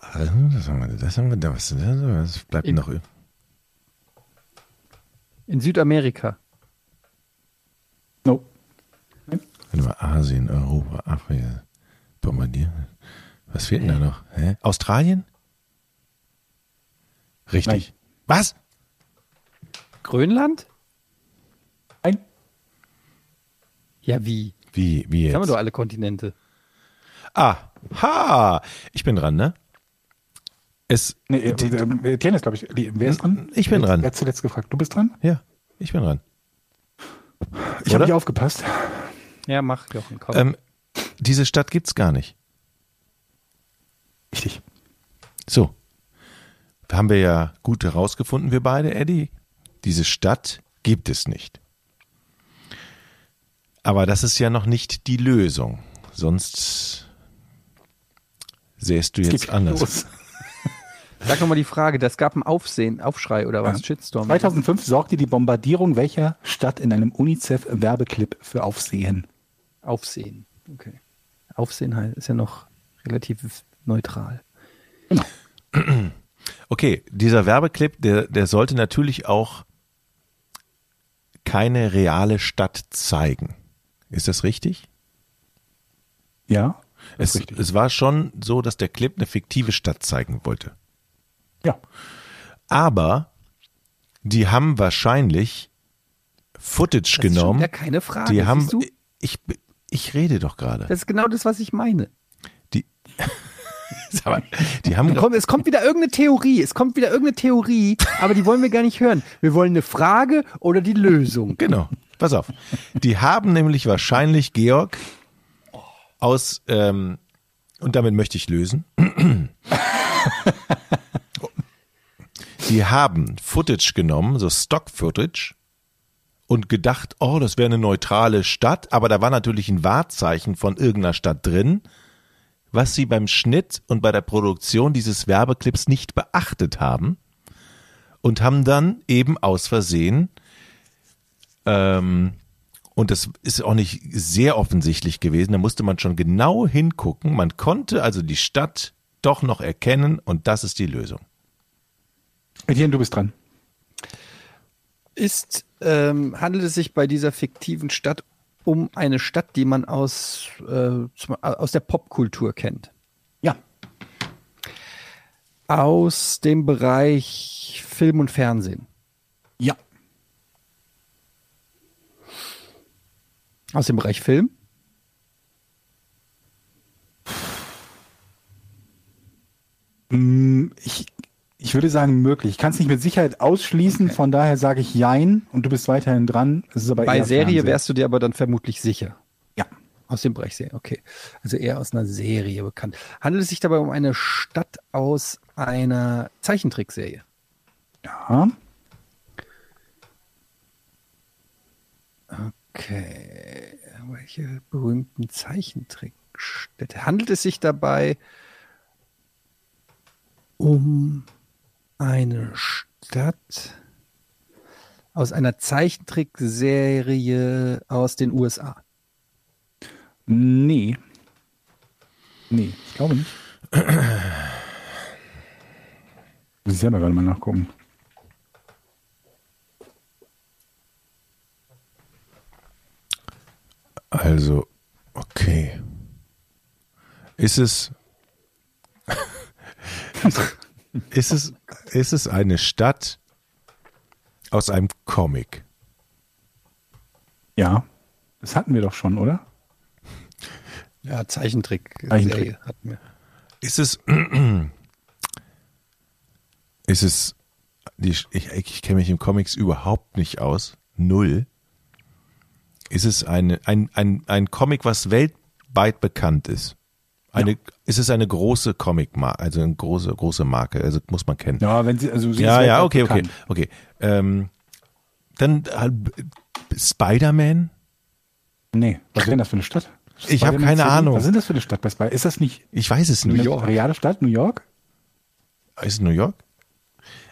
Also, Das haben wir, das haben wir, das, was bleibt In- noch? In Südamerika. no, Warte mal, Asien, Europa, Afrika, Bombardieren. Was fehlt denn da noch? Hä? Australien? Richtig. Was? Grönland? nein, Ja, wie? Wie, wie Jetzt haben wir jetzt? doch alle Kontinente. Ah, ha! Ich bin dran, ne? Es, nee, äh, äh, Dennis, glaube ich, die- wer ist dran? Ich bin dran. Wer hat zuletzt gefragt? Du bist dran? ja, ich bin dran. Ich habe nicht aufgepasst. Ja, mach, Jochen, komm. Ähm, diese Stadt gibt's gar nicht. Richtig. So. Haben wir ja gut herausgefunden, wir beide, Eddie. Diese Stadt gibt es nicht. Aber das ist ja noch nicht die Lösung. Sonst sähst du jetzt anders. los. Sag nochmal die Frage, das gab einen Aufsehen, Aufschrei oder was? Ja. Shitstorm. 2005 sorgte die Bombardierung welcher Stadt in einem UNICEF-Werbeclip für Aufsehen? Aufsehen. Okay. Aufsehen ist ja noch relativ neutral. Genau. Okay, dieser Werbeclip, der, der sollte natürlich auch keine reale Stadt zeigen. Ist das richtig? Ja, Es, richtig. es war schon so, dass der Clip eine fiktive Stadt zeigen wollte. ja. Aber die haben wahrscheinlich Footage Das ist schon genommen. wieder keine Frage. die haben. Ich, ich rede doch gerade. Das ist genau das, was ich meine. Die, die haben. Komm, es kommt wieder irgendeine Theorie. Es kommt wieder irgendeine Theorie, aber die wollen wir gar nicht hören. Wir wollen eine Frage oder die Lösung. Genau. Pass auf. Die haben nämlich wahrscheinlich, Georg, aus, ähm, und damit möchte ich lösen. Die haben Footage genommen, so Stock-Footage, und gedacht, oh, das wäre eine neutrale Stadt, aber da war natürlich ein Wahrzeichen von irgendeiner Stadt drin, was sie beim Schnitt und bei der Produktion dieses Werbeclips nicht beachtet haben und haben dann eben aus Versehen ähm, und das ist auch nicht sehr offensichtlich gewesen. Da musste man schon genau hingucken. Man konnte also die Stadt doch noch erkennen und das ist die Lösung. Etienne, du bist dran. Ist, ähm, handelt es sich bei dieser fiktiven Stadt um eine Stadt, die man aus, äh, zum, aus der Popkultur kennt? Ja. Aus dem Bereich Film und Fernsehen? Ja. Aus dem Bereich Film? Mm, Ich, ich würde sagen möglich. Ich kann es nicht mit Sicherheit ausschließen, von daher sage ich Jein und du bist weiterhin dran. Bei Serie wärst du dir aber dann vermutlich sicher. Ja. Aus dem Bereich Serie, okay. Also eher aus einer Serie bekannt. Handelt es sich dabei um eine Stadt aus einer Zeichentrickserie? Ja. Okay. Welche berühmten Zeichentrickstädte? Handelt es sich dabei um eine Stadt aus einer Zeichentrickserie aus den USA? Nee. Nee, ich glaube nicht. Muss ich selber gerade mal nachgucken. Also, okay. Ist es. ist es, ist es eine Stadt aus einem Comic? Ja, das hatten wir doch schon, oder? Ja, Zeichentrick. Zeichentrick. Serie hatten wir. Ist es. Ist es. Die, ich ich kenne mich im Comics überhaupt nicht aus. Null. Ist es eine, ein, ein, ein Comic, was weltweit bekannt ist? Eine, Ist es eine große Comic-Marke, also eine große, große Marke, also muss man kennen. Ja, wenn sie, also sie Ja, ja, okay, okay, okay. Ähm, dann äh, Spider-Man? Nee, was ist denn das für eine Stadt? Ich hab Spider-Man keine City? Ahnung. Was ist das für eine Stadt bei Spider? Ist das nicht Ich weiß es New nicht. York. reale Stadt, New York? Ist es New York?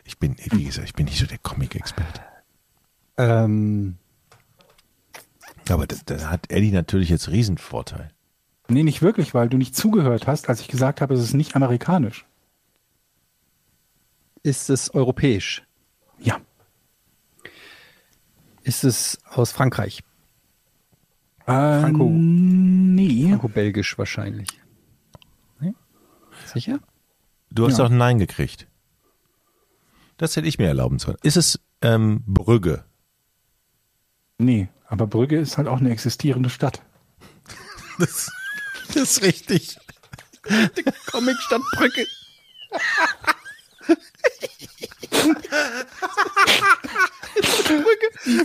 Ich bin, wie gesagt, ich bin nicht so der Comic-Experte. Ähm, Aber da, da hat Eddie natürlich jetzt Riesenvorteil. Nee, nicht wirklich, weil du nicht zugehört hast, als ich gesagt habe, es ist nicht amerikanisch. ist es europäisch? Ja. Ist es aus Frankreich? Franco. Franco. Nee. Franco-belgisch wahrscheinlich. Nee? Sicher? Du hast Ja. auch ein Nein gekriegt. Das hätte ich mir erlauben sollen. Ist es ähm, Brügge? Nee, aber Brügge ist halt auch eine existierende Stadt. Das, das ist richtig. Comic-Stadt Brücke.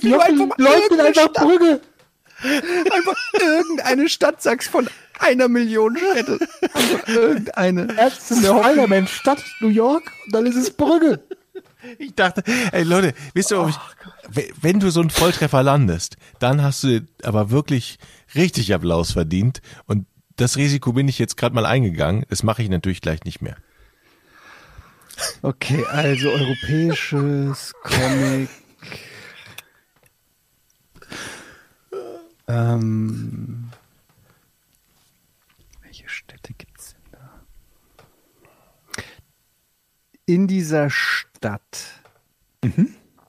Ja, einfach Leute, irgendeine einfach Stadt. Brügge. Einfach irgendeine Stadt sagst von einer Million Städte. Einfach irgendeine. Erst ist Spider-Man Stadt New York und dann ist es Brügge. Ich dachte, ey Leute, wisst ihr, ich, we- wenn du so einen Volltreffer landest, dann hast du aber wirklich richtig Applaus verdient. Und das Risiko bin ich jetzt gerade mal eingegangen. Das mache ich natürlich gleich nicht mehr. Okay, also europäisches Comic. Ähm, welche Städte gibt's denn da? In dieser Stadt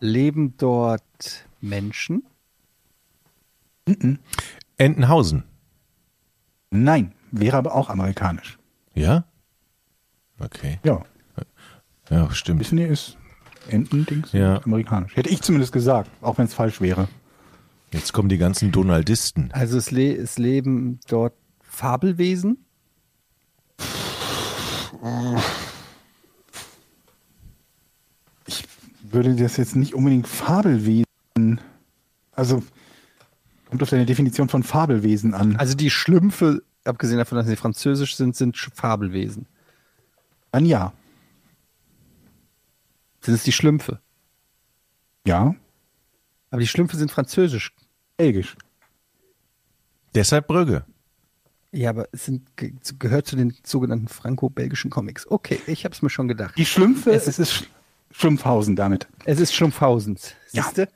leben dort Menschen. Entenhausen. Nein, wäre aber auch amerikanisch. Ja? Okay. Ja, Ja, stimmt. Disney ist Entendings Ja. amerikanisch. Hätte ich zumindest gesagt, auch wenn es falsch wäre. Jetzt kommen die ganzen Donaldisten. Also es, le es leben dort Fabelwesen. Würde das jetzt nicht unbedingt Fabelwesen, also kommt auf deine Definition von Fabelwesen an. Also die Schlümpfe, abgesehen davon, dass sie französisch sind, sind Fabelwesen. Dann ja. Sind es die Schlümpfe? Ja, Aber die Schlümpfe sind französisch. belgisch. Deshalb Brügge. Ja, aber es sind, ge gehört zu den sogenannten franco-belgischen Comics. Okay, ich habe es mir schon gedacht. Die Schlümpfe, Es es, ist Schlumpfhausen damit. Es ist Schlumpfhausens. Ja. Siehste?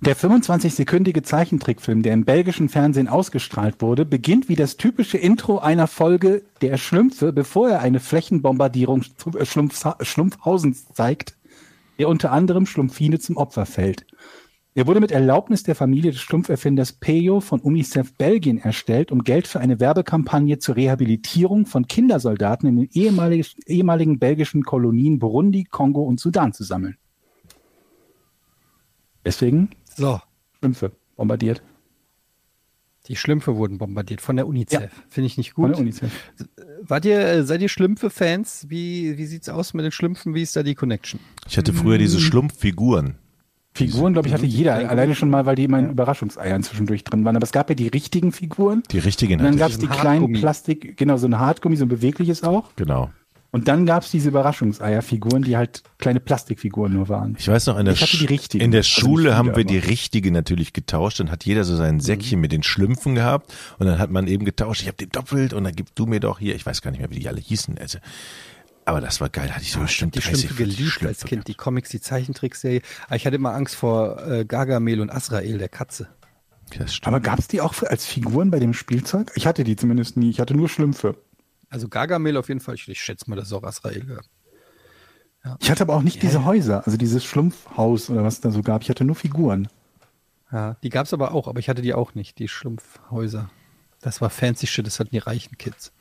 Der 25-sekündige Zeichentrickfilm, der im belgischen Fernsehen ausgestrahlt wurde, beginnt wie das typische Intro einer Folge der Schlümpfe, bevor er eine Flächenbombardierung äh, Schlumpfha Schlumpfhausens zeigt, der unter anderem Schlumpfine zum Opfer fällt. Er wurde mit Erlaubnis der Familie des Schlumpferfinders Peyo von UNICEF Belgien erstellt, um Geld für eine Werbekampagne zur Rehabilitierung von Kindersoldaten in den ehemaligen, ehemaligen belgischen Kolonien Burundi, Kongo und Sudan zu sammeln. Deswegen So, Schlümpfe bombardiert. die Schlümpfe wurden bombardiert von der UNICEF. Ja. Finde ich nicht Von gut. der UNICEF. Wart ihr, äh, seid ihr Schlümpfe-Fans? Wie, wie sieht's aus mit den Schlümpfen? Wie ist da die Connection? Ich hatte früher diese Schlumpffiguren. Figuren, glaube ich, hatte jeder. Alleine schon mal, weil die immer in Überraschungseiern zwischendurch drin waren. Aber es gab ja die richtigen Figuren. Die richtigen Und dann gab es die Hartgummi. kleinen Plastik, genau, so ein Hartgummi, so ein bewegliches auch. Genau. Und dann gab es diese Überraschungseierfiguren, die halt kleine Plastikfiguren nur waren. Ich weiß noch, in der, Ich hatte die Sch- richtigen. in der Also Schule nicht haben wir die aber- Mhm. richtige natürlich getauscht. Dann hat jeder so sein Säckchen mit den Schlümpfen gehabt. Und dann hat man eben getauscht, ich habe den doppelt und dann gib du mir doch hier, ich weiß gar nicht mehr, wie die alle hießen. Also, aber das war geil, hatte ich so bestimmt die 30, Schlümpfe 40 geliebt Schlümpfe als Kind, die Comics, die Zeichentrickserie. Aber ich hatte immer Angst vor äh, Gargamel und Asrael, der Katze. Das stimmt. Aber gab es die auch für- als Figuren bei dem Spielzeug? Ich hatte die zumindest nie. Ich hatte nur Schlümpfe. Also Gargamel auf jeden Fall. Ich, ich schätze mal, das ist auch Asrael gehört. Ich hatte aber auch nicht diese Häuser, also dieses Schlumpfhaus oder was es da so gab. Ich hatte nur Figuren. Ja, die gab es aber auch, aber ich hatte die auch nicht, die Schlumpfhäuser. Das war fancy shit, das hatten die reichen Kids.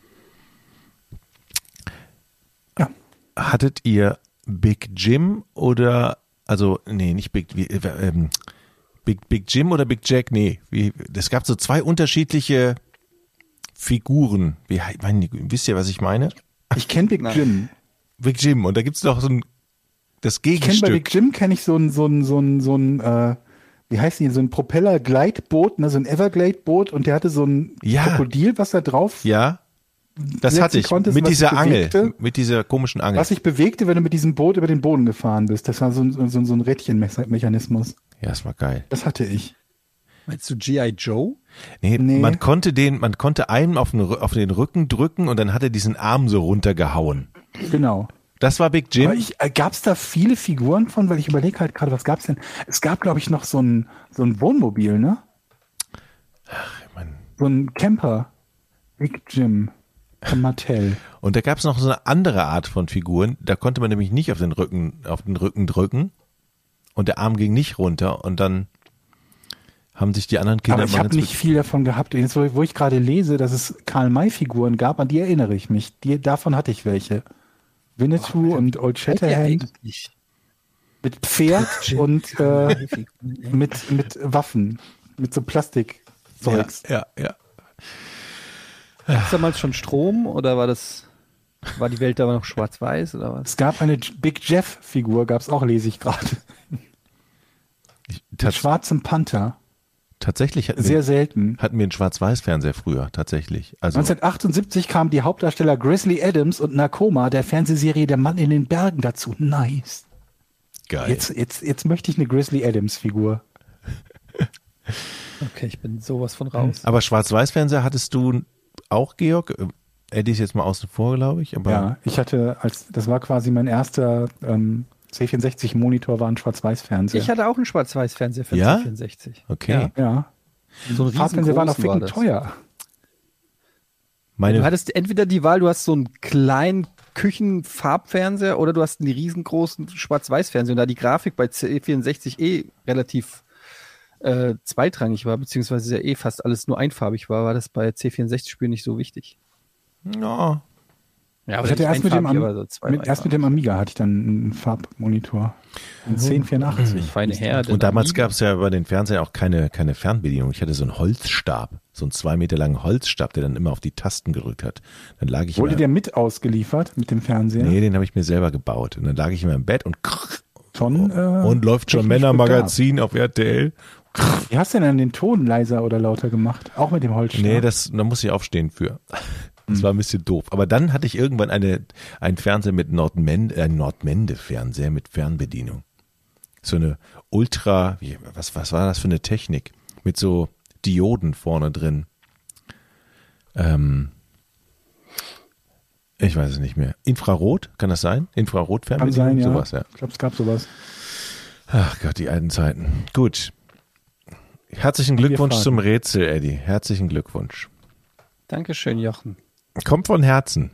Ja. Hattet ihr Big Jim oder, also, nee, nicht Big, wie, äh, ähm, Big, Big Jim oder Big Jack? Nee, wie, es gab so zwei unterschiedliche Figuren. Wie, hei- mein, wisst ihr, was ich meine? Ich kenne Big Jim. Big Jim. Und da gibt's doch so ein, das Ich kenne bei Gegenstück. Big Jim kenne ich so ein, so ein, so ein, so ein, äh, wie heißt die, so ein Propeller-Gleitboot, ne, so ein Everglade-Boot und der hatte so ein Ja. Krokodil, was da drauf, ja, das hatte ich. konntest, mit dieser sich Angel. bewegte. Mit dieser komischen Angel. was sich bewegte, wenn du mit diesem Boot über den Boden gefahren bist. Das war so ein, so, so ein Rädchenmechanismus. Ja, das war geil. Das hatte ich. Meinst du G.I. Joe? Nee, Nee. man konnte den, man konnte einem auf den, auf den Rücken drücken und dann hat er diesen Arm so runtergehauen. Genau. Das war Big Jim. Aber ich, äh, gab's da viele Figuren von? Weil ich überlege halt gerade, was gab's denn? Es gab, glaube ich, noch so ein, so ein Wohnmobil, ne? Mann. So ein Camper. Big Jim von Mattel. Und da gab es noch so eine andere Art von Figuren. Da konnte man nämlich nicht auf den Rücken, auf den Rücken drücken und der Arm ging nicht runter und dann haben sich die anderen Kinder Aber ich habe nicht viel davon gehabt. Jetzt, wo, wo ich gerade lese, dass es Karl-May-Figuren gab, an die erinnere ich mich. Die, davon hatte ich welche. Winnetou und Old Shatterhand mit Pferd und äh, mit, mit Waffen. Mit so Plastikzeugs. ja, ja, ja. Gab es damals schon Strom oder war das, war die Welt da noch schwarz-weiß oder was? Es gab eine Big Jeff-Figur, gab es auch, lese ich gerade. Mit schwarzem Panther. tatsächlich hatten Sehr wir, selten. hatten wir einen Schwarz-Weiß-Fernseher früher, tatsächlich. Also 1978 kamen die Hauptdarsteller Grizzly Adams und Nakoma der Fernsehserie Der Mann in den Bergen dazu. Nice. geil. Jetzt, jetzt, jetzt möchte ich eine Grizzly Adams Figur. Okay, ich bin sowas von raus. Aber Schwarz-Weiß-Fernseher hattest du auch, Georg? Äh, Eddie ist jetzt mal außen vor, glaube ich. Aber Ja, ich hatte als, das war quasi mein erster ähm, C64 Monitor, war ein Schwarz-Weiß-Fernseher. Ich hatte auch einen Schwarz-Weiß-Fernseher für Ja? C64. okay. Ja. ja. So ein Farbfernseher war noch ficken war teuer. Meine, Du hattest entweder die Wahl, du hast so einen kleinen Küchenfarbfernseher oder du hast einen riesengroßen Schwarz-Weiß-Fernseher. Und da die Grafik bei C64 eh relativ äh, zweitrangig war, beziehungsweise ja eh fast alles nur einfarbig war, war das bei C64-Spielen nicht so wichtig. ja, Ja, Ich hatte erst mit dem, Am aber so zwei mit, erst mit dem Amiga hatte ich dann einen Farbmonitor. Ein 1084. feine Herr. Und damals gab es ja bei den Fernsehern auch keine, keine Fernbedienung. Ich hatte so einen Holzstab, so einen zwei Meter langen Holzstab, der dann immer auf die Tasten gedrückt hat. Dann lag ich Wurde immer, der mit ausgeliefert mit dem Fernseher? Nee, den habe ich mir selber gebaut. Und dann lag ich immer im Bett und Schon, äh, und läuft schon Männermagazin auf RTL. Wie hast du denn den Ton leiser oder lauter gemacht? Auch mit dem Holzstab? Nee, das, da muss ich aufstehen für. Das war ein bisschen doof. Aber dann hatte ich irgendwann eine, einen Fernseher mit Nordmende, äh, Nordmende-Fernseher mit Fernbedienung. So eine Ultra, wie, was, was war das für eine Technik? Mit so Dioden vorne drin. Ähm, ich weiß es nicht mehr. Infrarot, kann das sein? Kann Infrarot-Fernbedienung? sein, ja. Sowas, ja. Ich glaube, es gab sowas. Ach Gott, die alten Zeiten. Gut. Herzlichen Glückwunsch zum Rätsel, Eddie. Herzlichen Glückwunsch. Dankeschön, Jochen. Kommt von Herzen.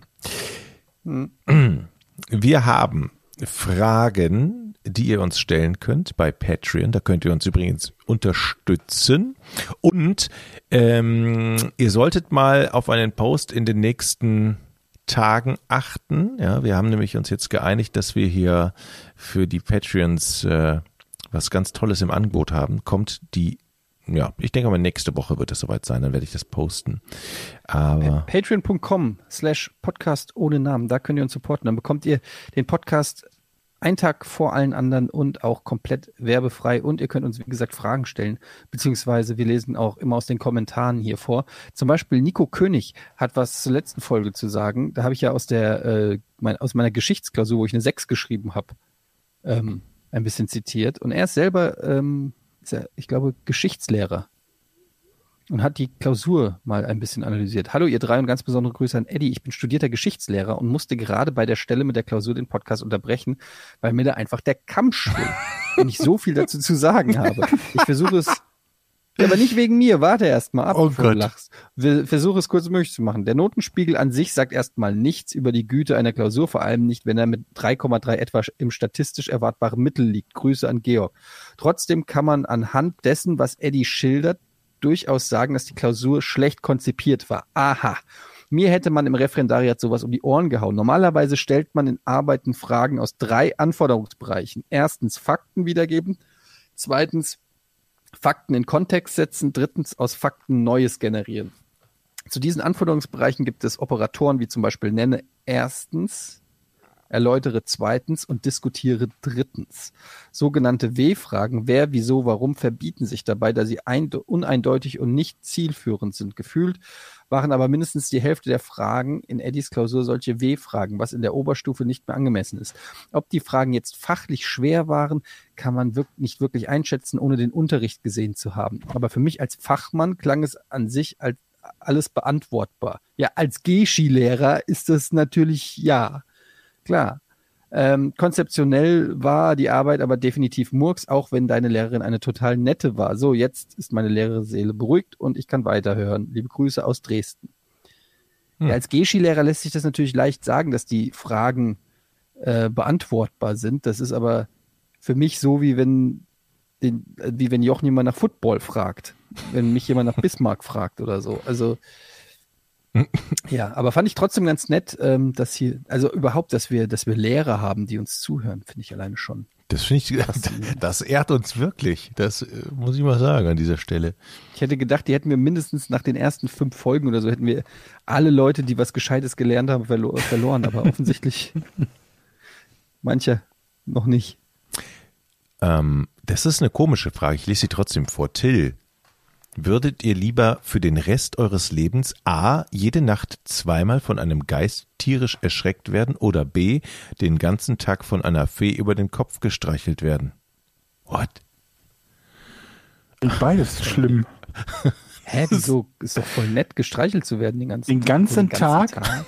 Hm. Wir haben Fragen, die ihr uns stellen könnt bei Patreon. Da könnt ihr uns übrigens unterstützen. Und ähm, ihr solltet mal auf einen Post in den nächsten Tagen achten. Ja, wir haben nämlich uns jetzt geeinigt, dass wir hier für die Patreons äh, was ganz Tolles im Angebot haben. Kommt die, ja, ich denke mal nächste Woche wird es soweit sein, dann werde ich das posten. Aber Patreon.com slash Podcast ohne Namen. Da könnt ihr uns supporten. Dann bekommt ihr den Podcast einen Tag vor allen anderen und auch komplett werbefrei. Und ihr könnt uns, wie gesagt, Fragen stellen. Beziehungsweise wir lesen auch immer aus den Kommentaren hier vor. Zum Beispiel Nico König hat was zur letzten Folge zu sagen. Da habe ich ja aus der, äh, mein, aus meiner Geschichtsklausur, wo ich eine 6 geschrieben habe, ähm, ein bisschen zitiert. Und er ist selber, ähm, ist er, ich glaube, Geschichtslehrer und hat die Klausur mal ein bisschen analysiert. Hallo ihr drei und ganz besondere Grüße an Eddie. Ich bin studierter Geschichtslehrer und musste gerade bei der Stelle mit der Klausur den Podcast unterbrechen, weil mir da einfach der Kamm schwillt, wenn ich so viel dazu zu sagen habe. Ich versuche es, ja, aber nicht wegen mir. Warte erst mal ab, Oh bevor du Gott. lachst. Versuche es kurz möglich zu machen. Der Notenspiegel an sich sagt erstmal nichts über die Güte einer Klausur, vor allem nicht, wenn er mit 3,3 etwa im statistisch erwartbaren Mittel liegt. Grüße an Georg. Trotzdem kann man anhand dessen, was Eddie schildert, durchaus sagen, dass die Klausur schlecht konzipiert war. Aha. Mir hätte man im Referendariat sowas um die Ohren gehauen. Normalerweise stellt man in Arbeiten Fragen aus drei Anforderungsbereichen. Erstens Fakten wiedergeben, zweitens Fakten in Kontext setzen, drittens aus Fakten Neues generieren. Zu diesen Anforderungsbereichen gibt es Operatoren wie zum Beispiel nenne erstens, erläutere zweitens und diskutiere drittens. Sogenannte W-Fragen, wer, wieso, warum, verbieten sich dabei, da sie uneindeutig und nicht zielführend sind. Gefühlt waren aber mindestens die Hälfte der Fragen in Eddies Klausur solche W-Fragen, was in der Oberstufe nicht mehr angemessen ist. Ob die Fragen jetzt fachlich schwer waren, kann man wirklich nicht wirklich einschätzen, ohne den Unterricht gesehen zu haben. Aber für mich als Fachmann klang es an sich als alles beantwortbar. Ja, als Geschi-Lehrer ist das natürlich ja klar. Ähm, konzeptionell war die Arbeit aber definitiv Murks, auch wenn deine Lehrerin eine total nette war. So, jetzt ist meine Lehrerseele beruhigt und ich kann weiterhören. Liebe Grüße aus Dresden. Hm. Ja, als Geschi-Lehrer lässt sich das natürlich leicht sagen, dass die Fragen äh, beantwortbar sind. Das ist aber für mich so, wie wenn, den, wie wenn Jochen jemand nach Football fragt. Wenn mich jemand nach Bismarck fragt oder so. Also, ja, aber fand ich trotzdem ganz nett, ähm, dass hier, also überhaupt, dass wir, dass wir Lehrer haben, die uns zuhören, finde ich alleine schon. Das finde ich, das ehrt uns wirklich. Das äh, muss ich mal sagen an dieser Stelle. Ich hätte gedacht, die hätten wir mindestens nach den ersten fünf Folgen oder so, hätten wir alle Leute, die was Gescheites gelernt haben, verlo verloren. Aber offensichtlich manche noch nicht. Ähm, das ist eine komische Frage. Ich lese sie trotzdem vor. Till Würdet ihr lieber für den Rest eures Lebens A. jede Nacht zweimal von einem Geist tierisch erschreckt werden oder B. den ganzen Tag von einer Fee über den Kopf gestreichelt werden? What? Beides schlimm. Hä, wieso? Ist doch voll nett, gestreichelt zu werden den ganzen, den ganzen, den ganzen Tag.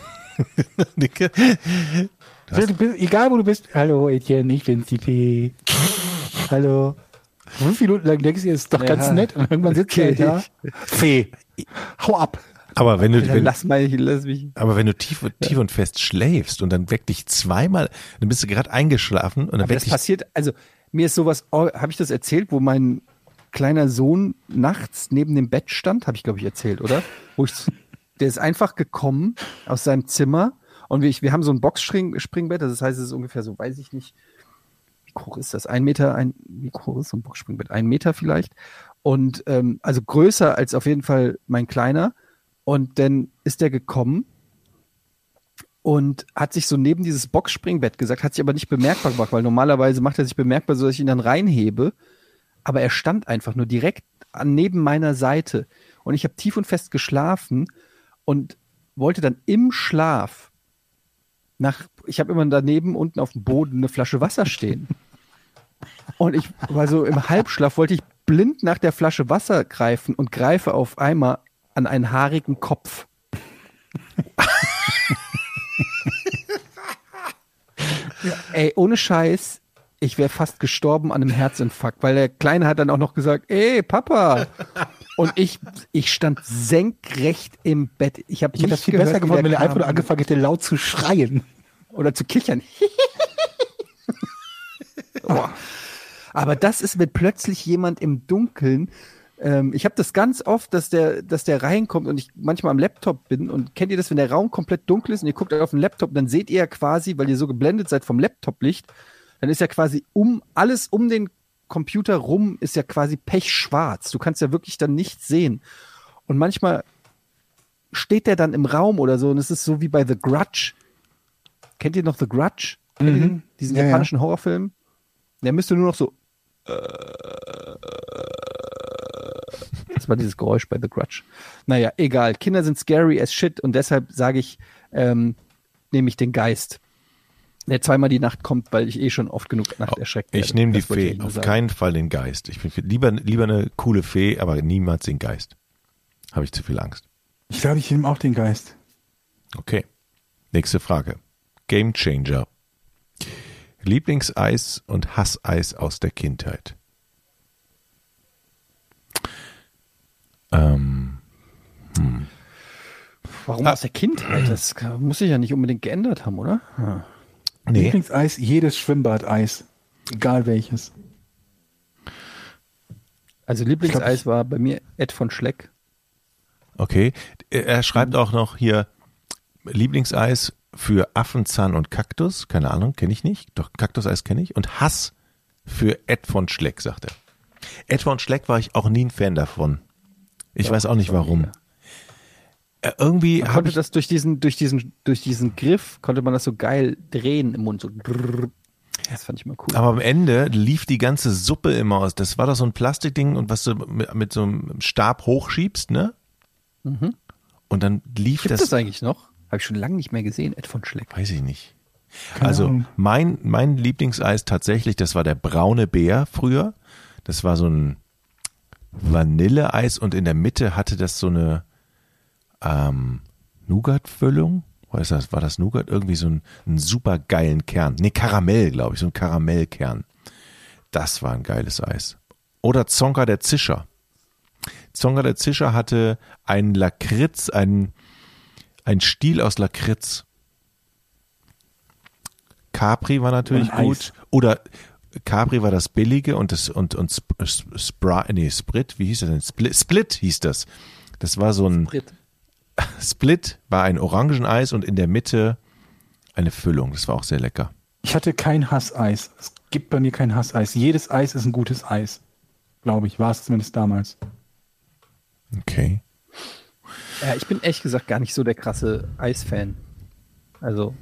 Tag. Egal wo du bist. Hallo Etienne, ich bin's die Fee. Hallo. Fünf Minuten lang denkst du, ist doch ja. ganz nett. Und irgendwann sitzt okay. er da. Fee, hau ab. Aber wenn du, wenn, lass mal, lass mich. aber wenn du tief, tief und fest schläfst und dann weckt dich zweimal, dann bist du gerade eingeschlafen und dann aber weckt das dich. passiert, also mir ist sowas, oh, habe ich das erzählt, wo mein kleiner Sohn nachts neben dem Bett stand, habe ich glaube ich erzählt, oder? Wo ich, der ist einfach gekommen aus seinem Zimmer und wir, wir haben so ein Boxspringbett, das heißt, es ist ungefähr so, weiß ich nicht, hoch ist das? Ein Meter, ein, wie hoch ist so ein Boxspringbett? Ein Meter vielleicht. Und ähm, also größer als auf jeden Fall mein kleiner. Und dann ist der gekommen und hat sich so neben dieses Boxspringbett gesagt, hat sich aber nicht bemerkbar gemacht, weil normalerweise macht er sich bemerkbar, so dass ich ihn dann reinhebe. Aber er stand einfach nur direkt an, neben meiner Seite. Und ich habe tief und fest geschlafen und wollte dann im Schlaf nach, ich habe immer daneben unten auf dem Boden eine Flasche Wasser stehen. Und ich war so im Halbschlaf, wollte ich blind nach der Flasche Wasser greifen und greife auf einmal an einen haarigen Kopf. ja, ey, ohne Scheiß, ich wäre fast gestorben an einem Herzinfarkt, weil der Kleine hat dann auch noch gesagt, ey, Papa. Und ich, ich stand senkrecht im Bett. Ich habe das viel gehört, besser geworden, wenn er einfach nur angefangen hätte, laut zu schreien. Oder zu kichern. oh. Aber das ist, wenn plötzlich jemand im Dunkeln ähm, ich habe das ganz oft, dass der, dass der reinkommt und ich manchmal am Laptop bin und kennt ihr das, wenn der Raum komplett dunkel ist und ihr guckt auf den Laptop, dann seht ihr ja quasi, weil ihr so geblendet seid vom Laptoplicht, dann ist ja quasi um alles um den Computer rum ist ja quasi pechschwarz. Du kannst ja wirklich dann nichts sehen. Und manchmal steht der dann im Raum oder so und es ist so wie bei The Grudge. Kennt ihr noch The Grudge? Mhm. Diesen ja, japanischen ja. Horrorfilm? Der müsste nur noch so. Das war dieses Geräusch bei The Grudge. Naja, egal. Kinder sind scary as shit und deshalb sage ich, ähm, nehme ich den Geist der zweimal die Nacht kommt, weil ich eh schon oft genug Nacht erschreckt werde. Ich nehme die Fee, auf sagen. keinen Fall den Geist. Ich finde lieber, lieber eine coole Fee, aber niemals den Geist. Habe ich zu viel Angst. Ich glaube, ich nehme auch den Geist. Okay. Nächste Frage. Game Changer. Lieblingseis und Hasseis aus der Kindheit. Ähm, hm. Warum ah. aus der Kindheit? Das muss sich ja nicht unbedingt geändert haben, oder? Ja. Nee. Lieblingseis, jedes Schwimmbadeis. Egal welches. Also Lieblingseis war bei mir Ed von Schleck. Okay. Er schreibt auch noch hier, Lieblingseis für Affenzahn und Kaktus, keine Ahnung, kenne ich nicht. Doch Kaktuseis kenne ich. Und Hass für Ed von Schleck, sagt er. Ed von Schleck war ich auch nie ein Fan davon. Ich weiß auch nicht warum. Äh, Irgendwie Man konnte ich das durch diesen, durch diesen, durch diesen Griff, konnte man das so geil drehen im Mund. So. Das fand ich mal cool. Aber am Ende lief die ganze Suppe immer aus. Das war doch so ein Plastikding und was du mit, mit so einem Stab hochschiebst, ne? Und dann lief Gibt das, es das eigentlich noch? Habe ich schon lange nicht mehr gesehen, Ed von Schleck. weiß ich nicht. Keine also Ahnung. mein, mein Lieblingseis tatsächlich, das war der braune Bär früher. Das war so ein Vanilleeis und in der Mitte hatte das so eine ähm, Nougat-Füllung. War das, war das Nougat? Irgendwie so ein, einen super geilen Kern. Nee, Karamell, glaube ich, so ein Karamellkern. Das war ein geiles Eis. Oder Zonka der Zischer. Zonka der Zischer hatte einen Lakritz, einen, einen Stiel aus Lakritz. Capri war natürlich Und Eis. gut. Oder Capri war das billige und das und und Sp Spra nee, Sprit, wie hieß das denn? Split, Split hieß das. Das war so ein Brit. Split war ein Orangeneis und in der Mitte eine Füllung. Das war auch sehr lecker. Ich hatte kein Hasseis. Es gibt bei mir kein Hasseis. Jedes Eis ist ein gutes Eis. Glaube ich. War es zumindest damals. Okay. Ja, ich bin ehrlich gesagt gar nicht so der krasse Eisfan. Also,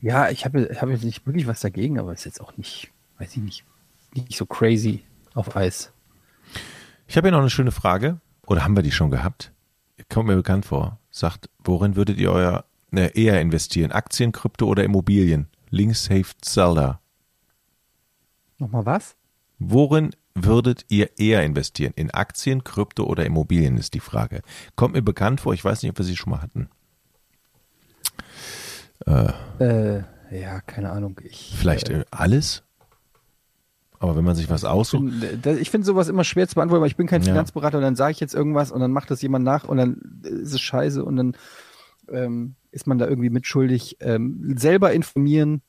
ja, ich habe hab jetzt nicht wirklich was dagegen, aber ist jetzt auch nicht, weiß ich nicht, nicht so crazy auf Eis. Ich habe hier noch eine schöne Frage. Oder haben wir die schon gehabt? Kommt mir bekannt vor. Sagt, worin würdet ihr euer ne, eher investieren? Aktien, Krypto oder Immobilien? Links hilft Zelda. Nochmal was? Worin würdet ihr eher investieren? In Aktien, Krypto oder Immobilien ist die Frage. Kommt mir bekannt vor, ich weiß nicht, ob wir sie schon mal hatten. Äh, ja, keine Ahnung. Ich, Vielleicht äh, äh, alles? Aber wenn man sich was aussucht, da- ich finde sowas immer schwer zu beantworten, weil ich bin kein Ja. Finanzberater und dann sage ich jetzt irgendwas und dann macht das jemand nach und dann ist es scheiße und dann ähm, ist man da irgendwie mitschuldig. Ähm, selber informieren,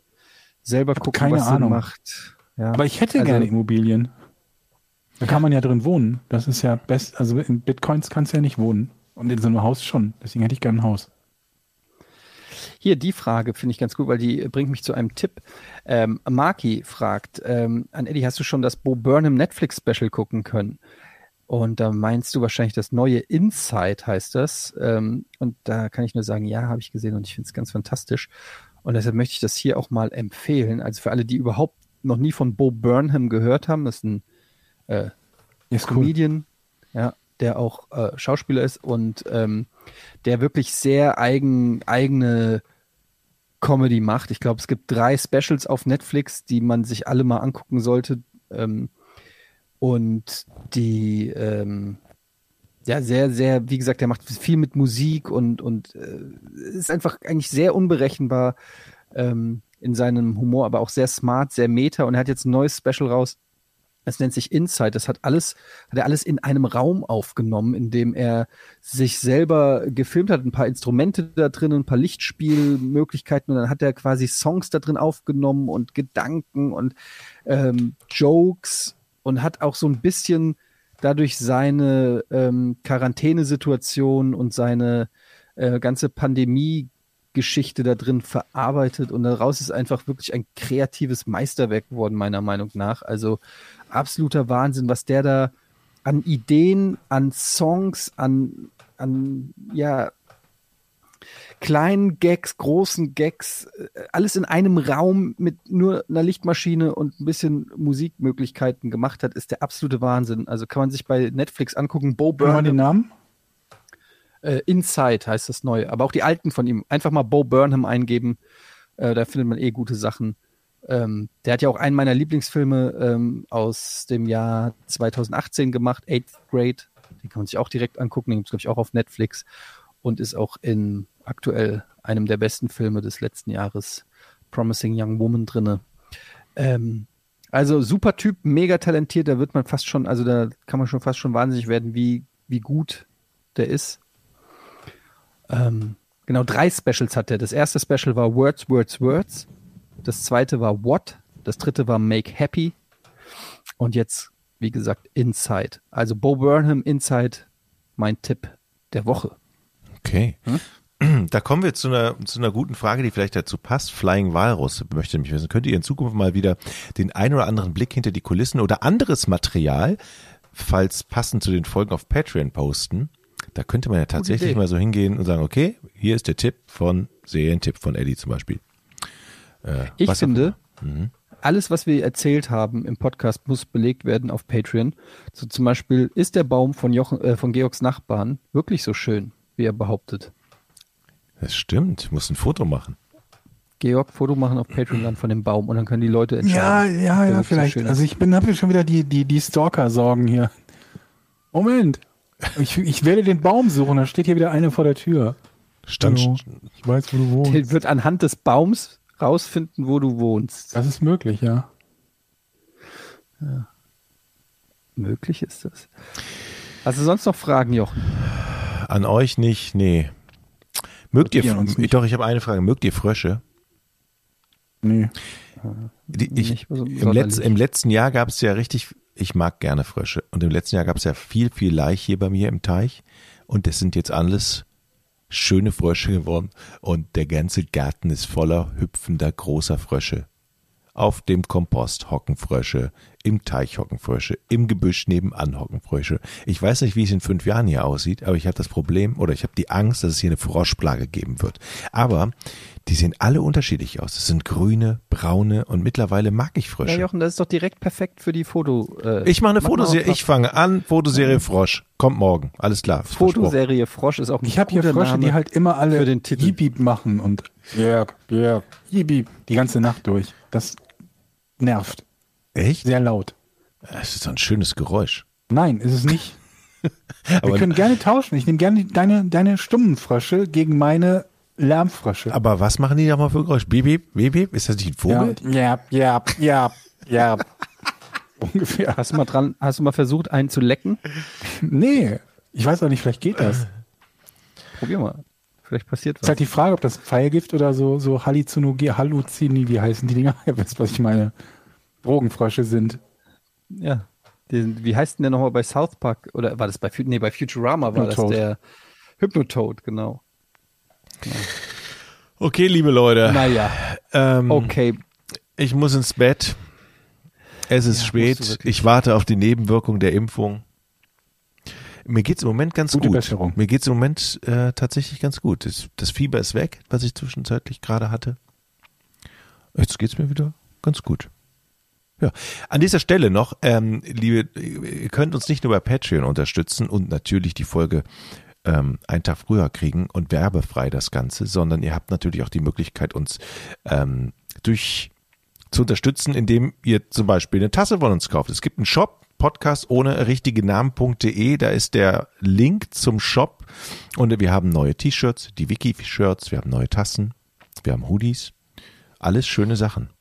selber gucken, keine was Sinn Ahnung. macht. Ja. Aber ich hätte Also- gerne Immobilien. Da kann man ja drin wohnen. Das ist ja best. Also in Bitcoins kannst du ja nicht wohnen. Und in so einem Haus schon. Deswegen hätte ich gerne ein Haus. Hier, die Frage finde ich ganz gut, weil die bringt mich zu einem Tipp. Ähm, Marki fragt, ähm, an Eddie, hast du schon das Bo Burnham Netflix-Special gucken können? Und da meinst du wahrscheinlich das neue Inside heißt das. Ähm, und da kann ich nur sagen, ja, habe ich gesehen und ich finde es ganz fantastisch. Und deshalb möchte ich das hier auch mal empfehlen. Also für alle, die überhaupt noch nie von Bo Burnham gehört haben, das ist ein äh, Ist cool. Comedian, ja, der auch äh, Schauspieler ist und ähm, der wirklich sehr eigen, eigene Comedy macht. Ich glaube, es gibt drei Specials auf Netflix, die man sich alle mal angucken sollte. Ähm, und die ähm, ja sehr, sehr, wie gesagt, der macht viel mit Musik und, und äh, ist einfach eigentlich sehr unberechenbar ähm, in seinem Humor, aber auch sehr smart, sehr meta. Und er hat jetzt ein neues Special raus. Das nennt sich Inside. Das hat alles, hat er alles in einem Raum aufgenommen, in dem er sich selber gefilmt hat, ein paar Instrumente da drin, ein paar Lichtspielmöglichkeiten und dann hat er quasi Songs da drin aufgenommen und Gedanken und ähm, Jokes und hat auch so ein bisschen dadurch seine ähm, Quarantänesituation und seine äh, ganze Pandemie-Geschichte da drin verarbeitet und daraus ist einfach wirklich ein kreatives Meisterwerk geworden, meiner Meinung nach. Also absoluter Wahnsinn, was der da an Ideen, an Songs, an, an ja, kleinen Gags, großen Gags, äh, alles in einem Raum mit nur einer Lichtmaschine und ein bisschen Musikmöglichkeiten gemacht hat, ist der absolute Wahnsinn. Also kann man sich bei Netflix angucken. Bo Können wir den Burnham, Namen? äh, Inside heißt das neue, aber auch die alten von ihm. Einfach mal Bo Burnham eingeben, äh, da findet man eh gute Sachen. Ähm, der hat ja auch einen meiner Lieblingsfilme ähm, aus dem Jahr 2018 gemacht, Eighth Grade. Den kann man sich auch direkt angucken, den gibt es, glaube ich, auch auf Netflix und ist auch in aktuell einem der besten Filme des letzten Jahres, Promising Young Woman, drinne. Ähm, also super Typ, mega talentiert, da wird man fast schon, also da kann man schon fast schon wahnsinnig werden, wie, wie gut der ist. Ähm, genau, drei Specials hat er. Das erste Special war Words, Words, Words. Das zweite war What. Das dritte war Make Happy. Und jetzt, wie gesagt, Inside. Also Bo Burnham, Inside, mein Tipp der Woche. okay. Hm? da kommen wir zu einer, zu einer guten Frage, die vielleicht dazu passt. Flying Walrus möchte mich wissen. Könnt ihr in Zukunft mal wieder den ein oder anderen Blick hinter die Kulissen oder anderes Material, falls passend zu den Folgen auf Patreon posten? Da könnte man ja tatsächlich mal so hingehen und sagen, okay, hier ist der Tipp von, Serientipp von Eddie zum Beispiel. Äh, Ich finde, Mhm. alles, was wir erzählt haben im Podcast, muss belegt werden auf Patreon. So zum Beispiel, ist der Baum von, Jochen, äh, von Georgs Nachbarn wirklich so schön, wie er behauptet? Das stimmt, ich muss ein Foto machen. Georg, Foto machen auf Patreon dann von dem Baum und dann können die Leute Ja, entscheiden. ja, ja, so vielleicht. ist. Also ich bin habe schon wieder die, die, die Stalker-Sorgen hier. Moment. Ich, ich werde den Baum suchen, da steht hier wieder eine vor der Tür. Stand, Hallo. Ich weiß, wo du wohnst. Der wird anhand des Baums rausfinden, wo du wohnst. Das ist möglich, ja. Möglich ist das. Hast du sonst noch Fragen, Jochen? An euch nicht, nee. Mögt ihr, nicht. doch, ich habe eine Frage. Mögt ihr Frösche? Nee. Die, ich, so im. Letz-, Im letzten Jahr gab es ja richtig, ich mag gerne Frösche. Und im letzten Jahr gab es ja viel, viel Laich hier bei mir im Teich. Und das sind jetzt alles schöne Frösche geworden. Und der ganze Garten ist voller hüpfender großer Frösche. Auf dem Kompost hocken Frösche, im Teich hocken Frösche, im Gebüsch nebenan hocken Frösche. Ich weiß nicht, wie es in fünf Jahren hier aussieht, aber ich habe das Problem oder ich habe die Angst, dass es hier eine Froschplage geben wird. Aber die sehen alle unterschiedlich aus. Es sind grüne, braune und mittlerweile mag ich Ja, Frösche. Jochen, das ist doch direkt perfekt für die Foto. Äh, ich mache eine mach Fotoserie, ich fange an, Fotoserie Frosch. Kommt morgen, alles klar. Fotoserie Frosch ist auch ein Ich habe hier Frösche, Name die halt immer alle für den Titel. Machen und Yip, Yip, die ganze Nacht durch. Das nervt. Echt? Sehr laut. Das ist so ein schönes Geräusch. Nein, ist es nicht. Wir können gerne tauschen. Ich nehme gerne deine, deine stummen Frösche gegen meine Lärmfrösche. aber was machen die da mal für Geräusch? Bip, bip, bip, bip? Ist das nicht ein Vogel? Ja, ja, ja, ja. Ungefähr. Hast du mal dran, hast du mal versucht, einen zu lecken? Nee, ich weiß auch nicht, vielleicht geht das. Probier mal. Vielleicht passiert Ist was. halt die Frage, ob das Pfeilgift oder so, so Halluzinugi, Halluzini, wie heißen die Dinger? Ihr wisst, was ich meine. Drogenfrösche sind. Ja. Den, wie heißt denn der nochmal bei South Park? Oder war das bei, nee, bei Futurama war das Hypnotoad. der Hypnotoad, genau. Okay, liebe Leute. Naja, Ähm, okay. Ich muss ins Bett. Es ist Ja, spät. Ich warte auf die Nebenwirkung der Impfung. Mir geht's im Moment ganz Gute gut. Besserung. Mir geht's im Moment äh, tatsächlich ganz gut. Das, das Fieber ist weg, was ich zwischenzeitlich gerade hatte. Jetzt geht's mir wieder ganz gut. Ja, an dieser Stelle noch, ähm, liebe, ihr könnt uns nicht nur bei Patreon unterstützen und natürlich die Folge ähm, einen Tag früher kriegen und werbefrei das Ganze, sondern ihr habt natürlich auch die Möglichkeit, uns ähm, durch zu unterstützen, indem ihr zum Beispiel eine Tasse von uns kauft. Es gibt einen Shop, Podcast ohne richtige Namen.de, da ist der Link zum Shop und wir haben neue T-Shirts, die Wiki-Shirts, wir haben neue Tassen, wir haben Hoodies, alles schöne Sachen.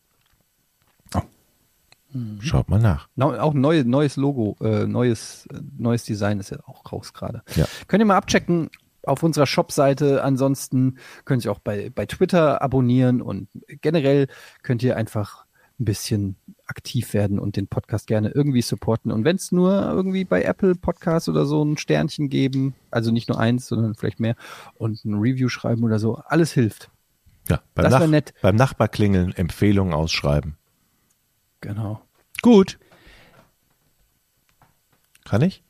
Oh. Schaut mal nach. No, auch neu, neues Logo, äh, neues, neues Design ist ja auch raus gerade. Ja. Könnt ihr mal abchecken auf unserer Shop-Seite. Ansonsten könnt ihr auch bei, bei Twitter abonnieren und generell könnt ihr einfach ein bisschen aktiv werden und den Podcast gerne irgendwie supporten. Und wenn es nur irgendwie bei Apple Podcasts oder so ein Sternchen geben, also nicht nur eins, sondern vielleicht mehr, und ein Review schreiben oder so, alles hilft. Ja, beim, Das Nach nett. beim Nachbar klingeln, Empfehlungen ausschreiben. Genau. Gut. Kann ich?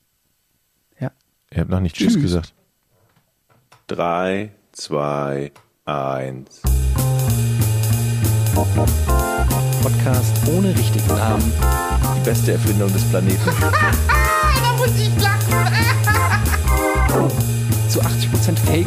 Ja. Ihr habt noch nicht Tschüss, Tschüss. gesagt. Drei, zwei, eins. Podcast ohne richtigen Namen. Die beste Erfindung des Planeten. Da muss ich lachen. Zu 80% Fake.